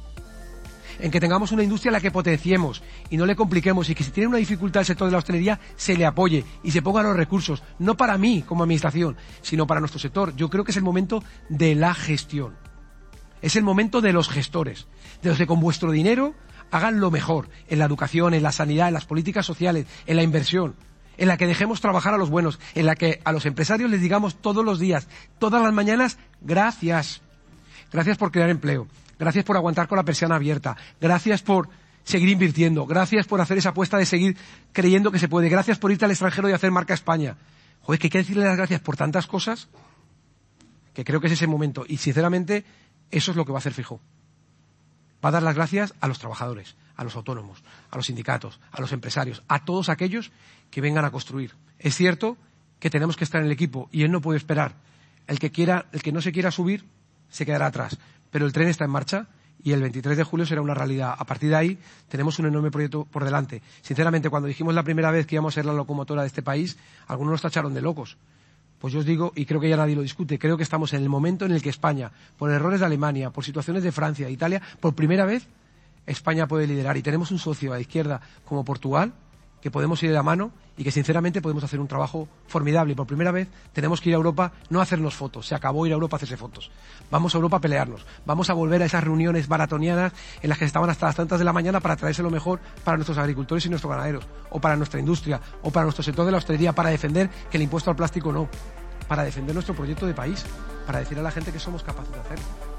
En que tengamos una industria a la que potenciemos y no le compliquemos y que si tiene una dificultad el sector de la hostelería se le apoye y se pongan los recursos, no para mí como administración, sino para nuestro sector. Yo creo que es el momento de la gestión. Es el momento de los gestores, de los que con vuestro dinero hagan lo mejor en la educación, en la sanidad, en las políticas sociales, en la inversión, en la que dejemos trabajar a los buenos, en la que a los empresarios les digamos todos los días, todas las mañanas, gracias. Gracias por crear empleo, gracias por aguantar con la persiana abierta, gracias por seguir invirtiendo, gracias por hacer esa apuesta de seguir creyendo que se puede, gracias por irte al extranjero y hacer marca España. Joder, que hay que decirle las gracias por tantas cosas que creo que es ese momento. Y sinceramente, eso es lo que va a hacer Fijo. Va a dar las gracias a los trabajadores, a los autónomos, a los sindicatos, a los empresarios, a todos aquellos que vengan a construir. Es cierto que tenemos que estar en el equipo y él no puede esperar. El que quiera, el que no se quiera subir, se quedará atrás. Pero el tren está en marcha y el 23 de julio será una realidad. A partir de ahí tenemos un enorme proyecto por delante. Sinceramente, cuando dijimos la primera vez que íbamos a ser la locomotora de este país, algunos nos tacharon de locos. Pues yo os digo, y creo que ya nadie lo discute, creo que estamos en el momento en el que España, por errores de Alemania, por situaciones de Francia, de Italia, por primera vez España puede liderar. Y tenemos un socio a la izquierda como Portugal, que podemos ir de la mano y que sinceramente podemos hacer un trabajo formidable. Y por primera vez tenemos que ir a Europa no a hacernos fotos, se acabó ir a Europa a hacerse fotos. Vamos a Europa a pelearnos, vamos a volver a esas reuniones maratonianas en las que estaban hasta las tantas de la mañana para traerse lo mejor para nuestros agricultores y nuestros ganaderos, o para nuestra industria, o para nuestro sector de la hostelería, para defender que el impuesto al plástico no, para defender nuestro proyecto de país, para decir a la gente que somos capaces de hacerlo.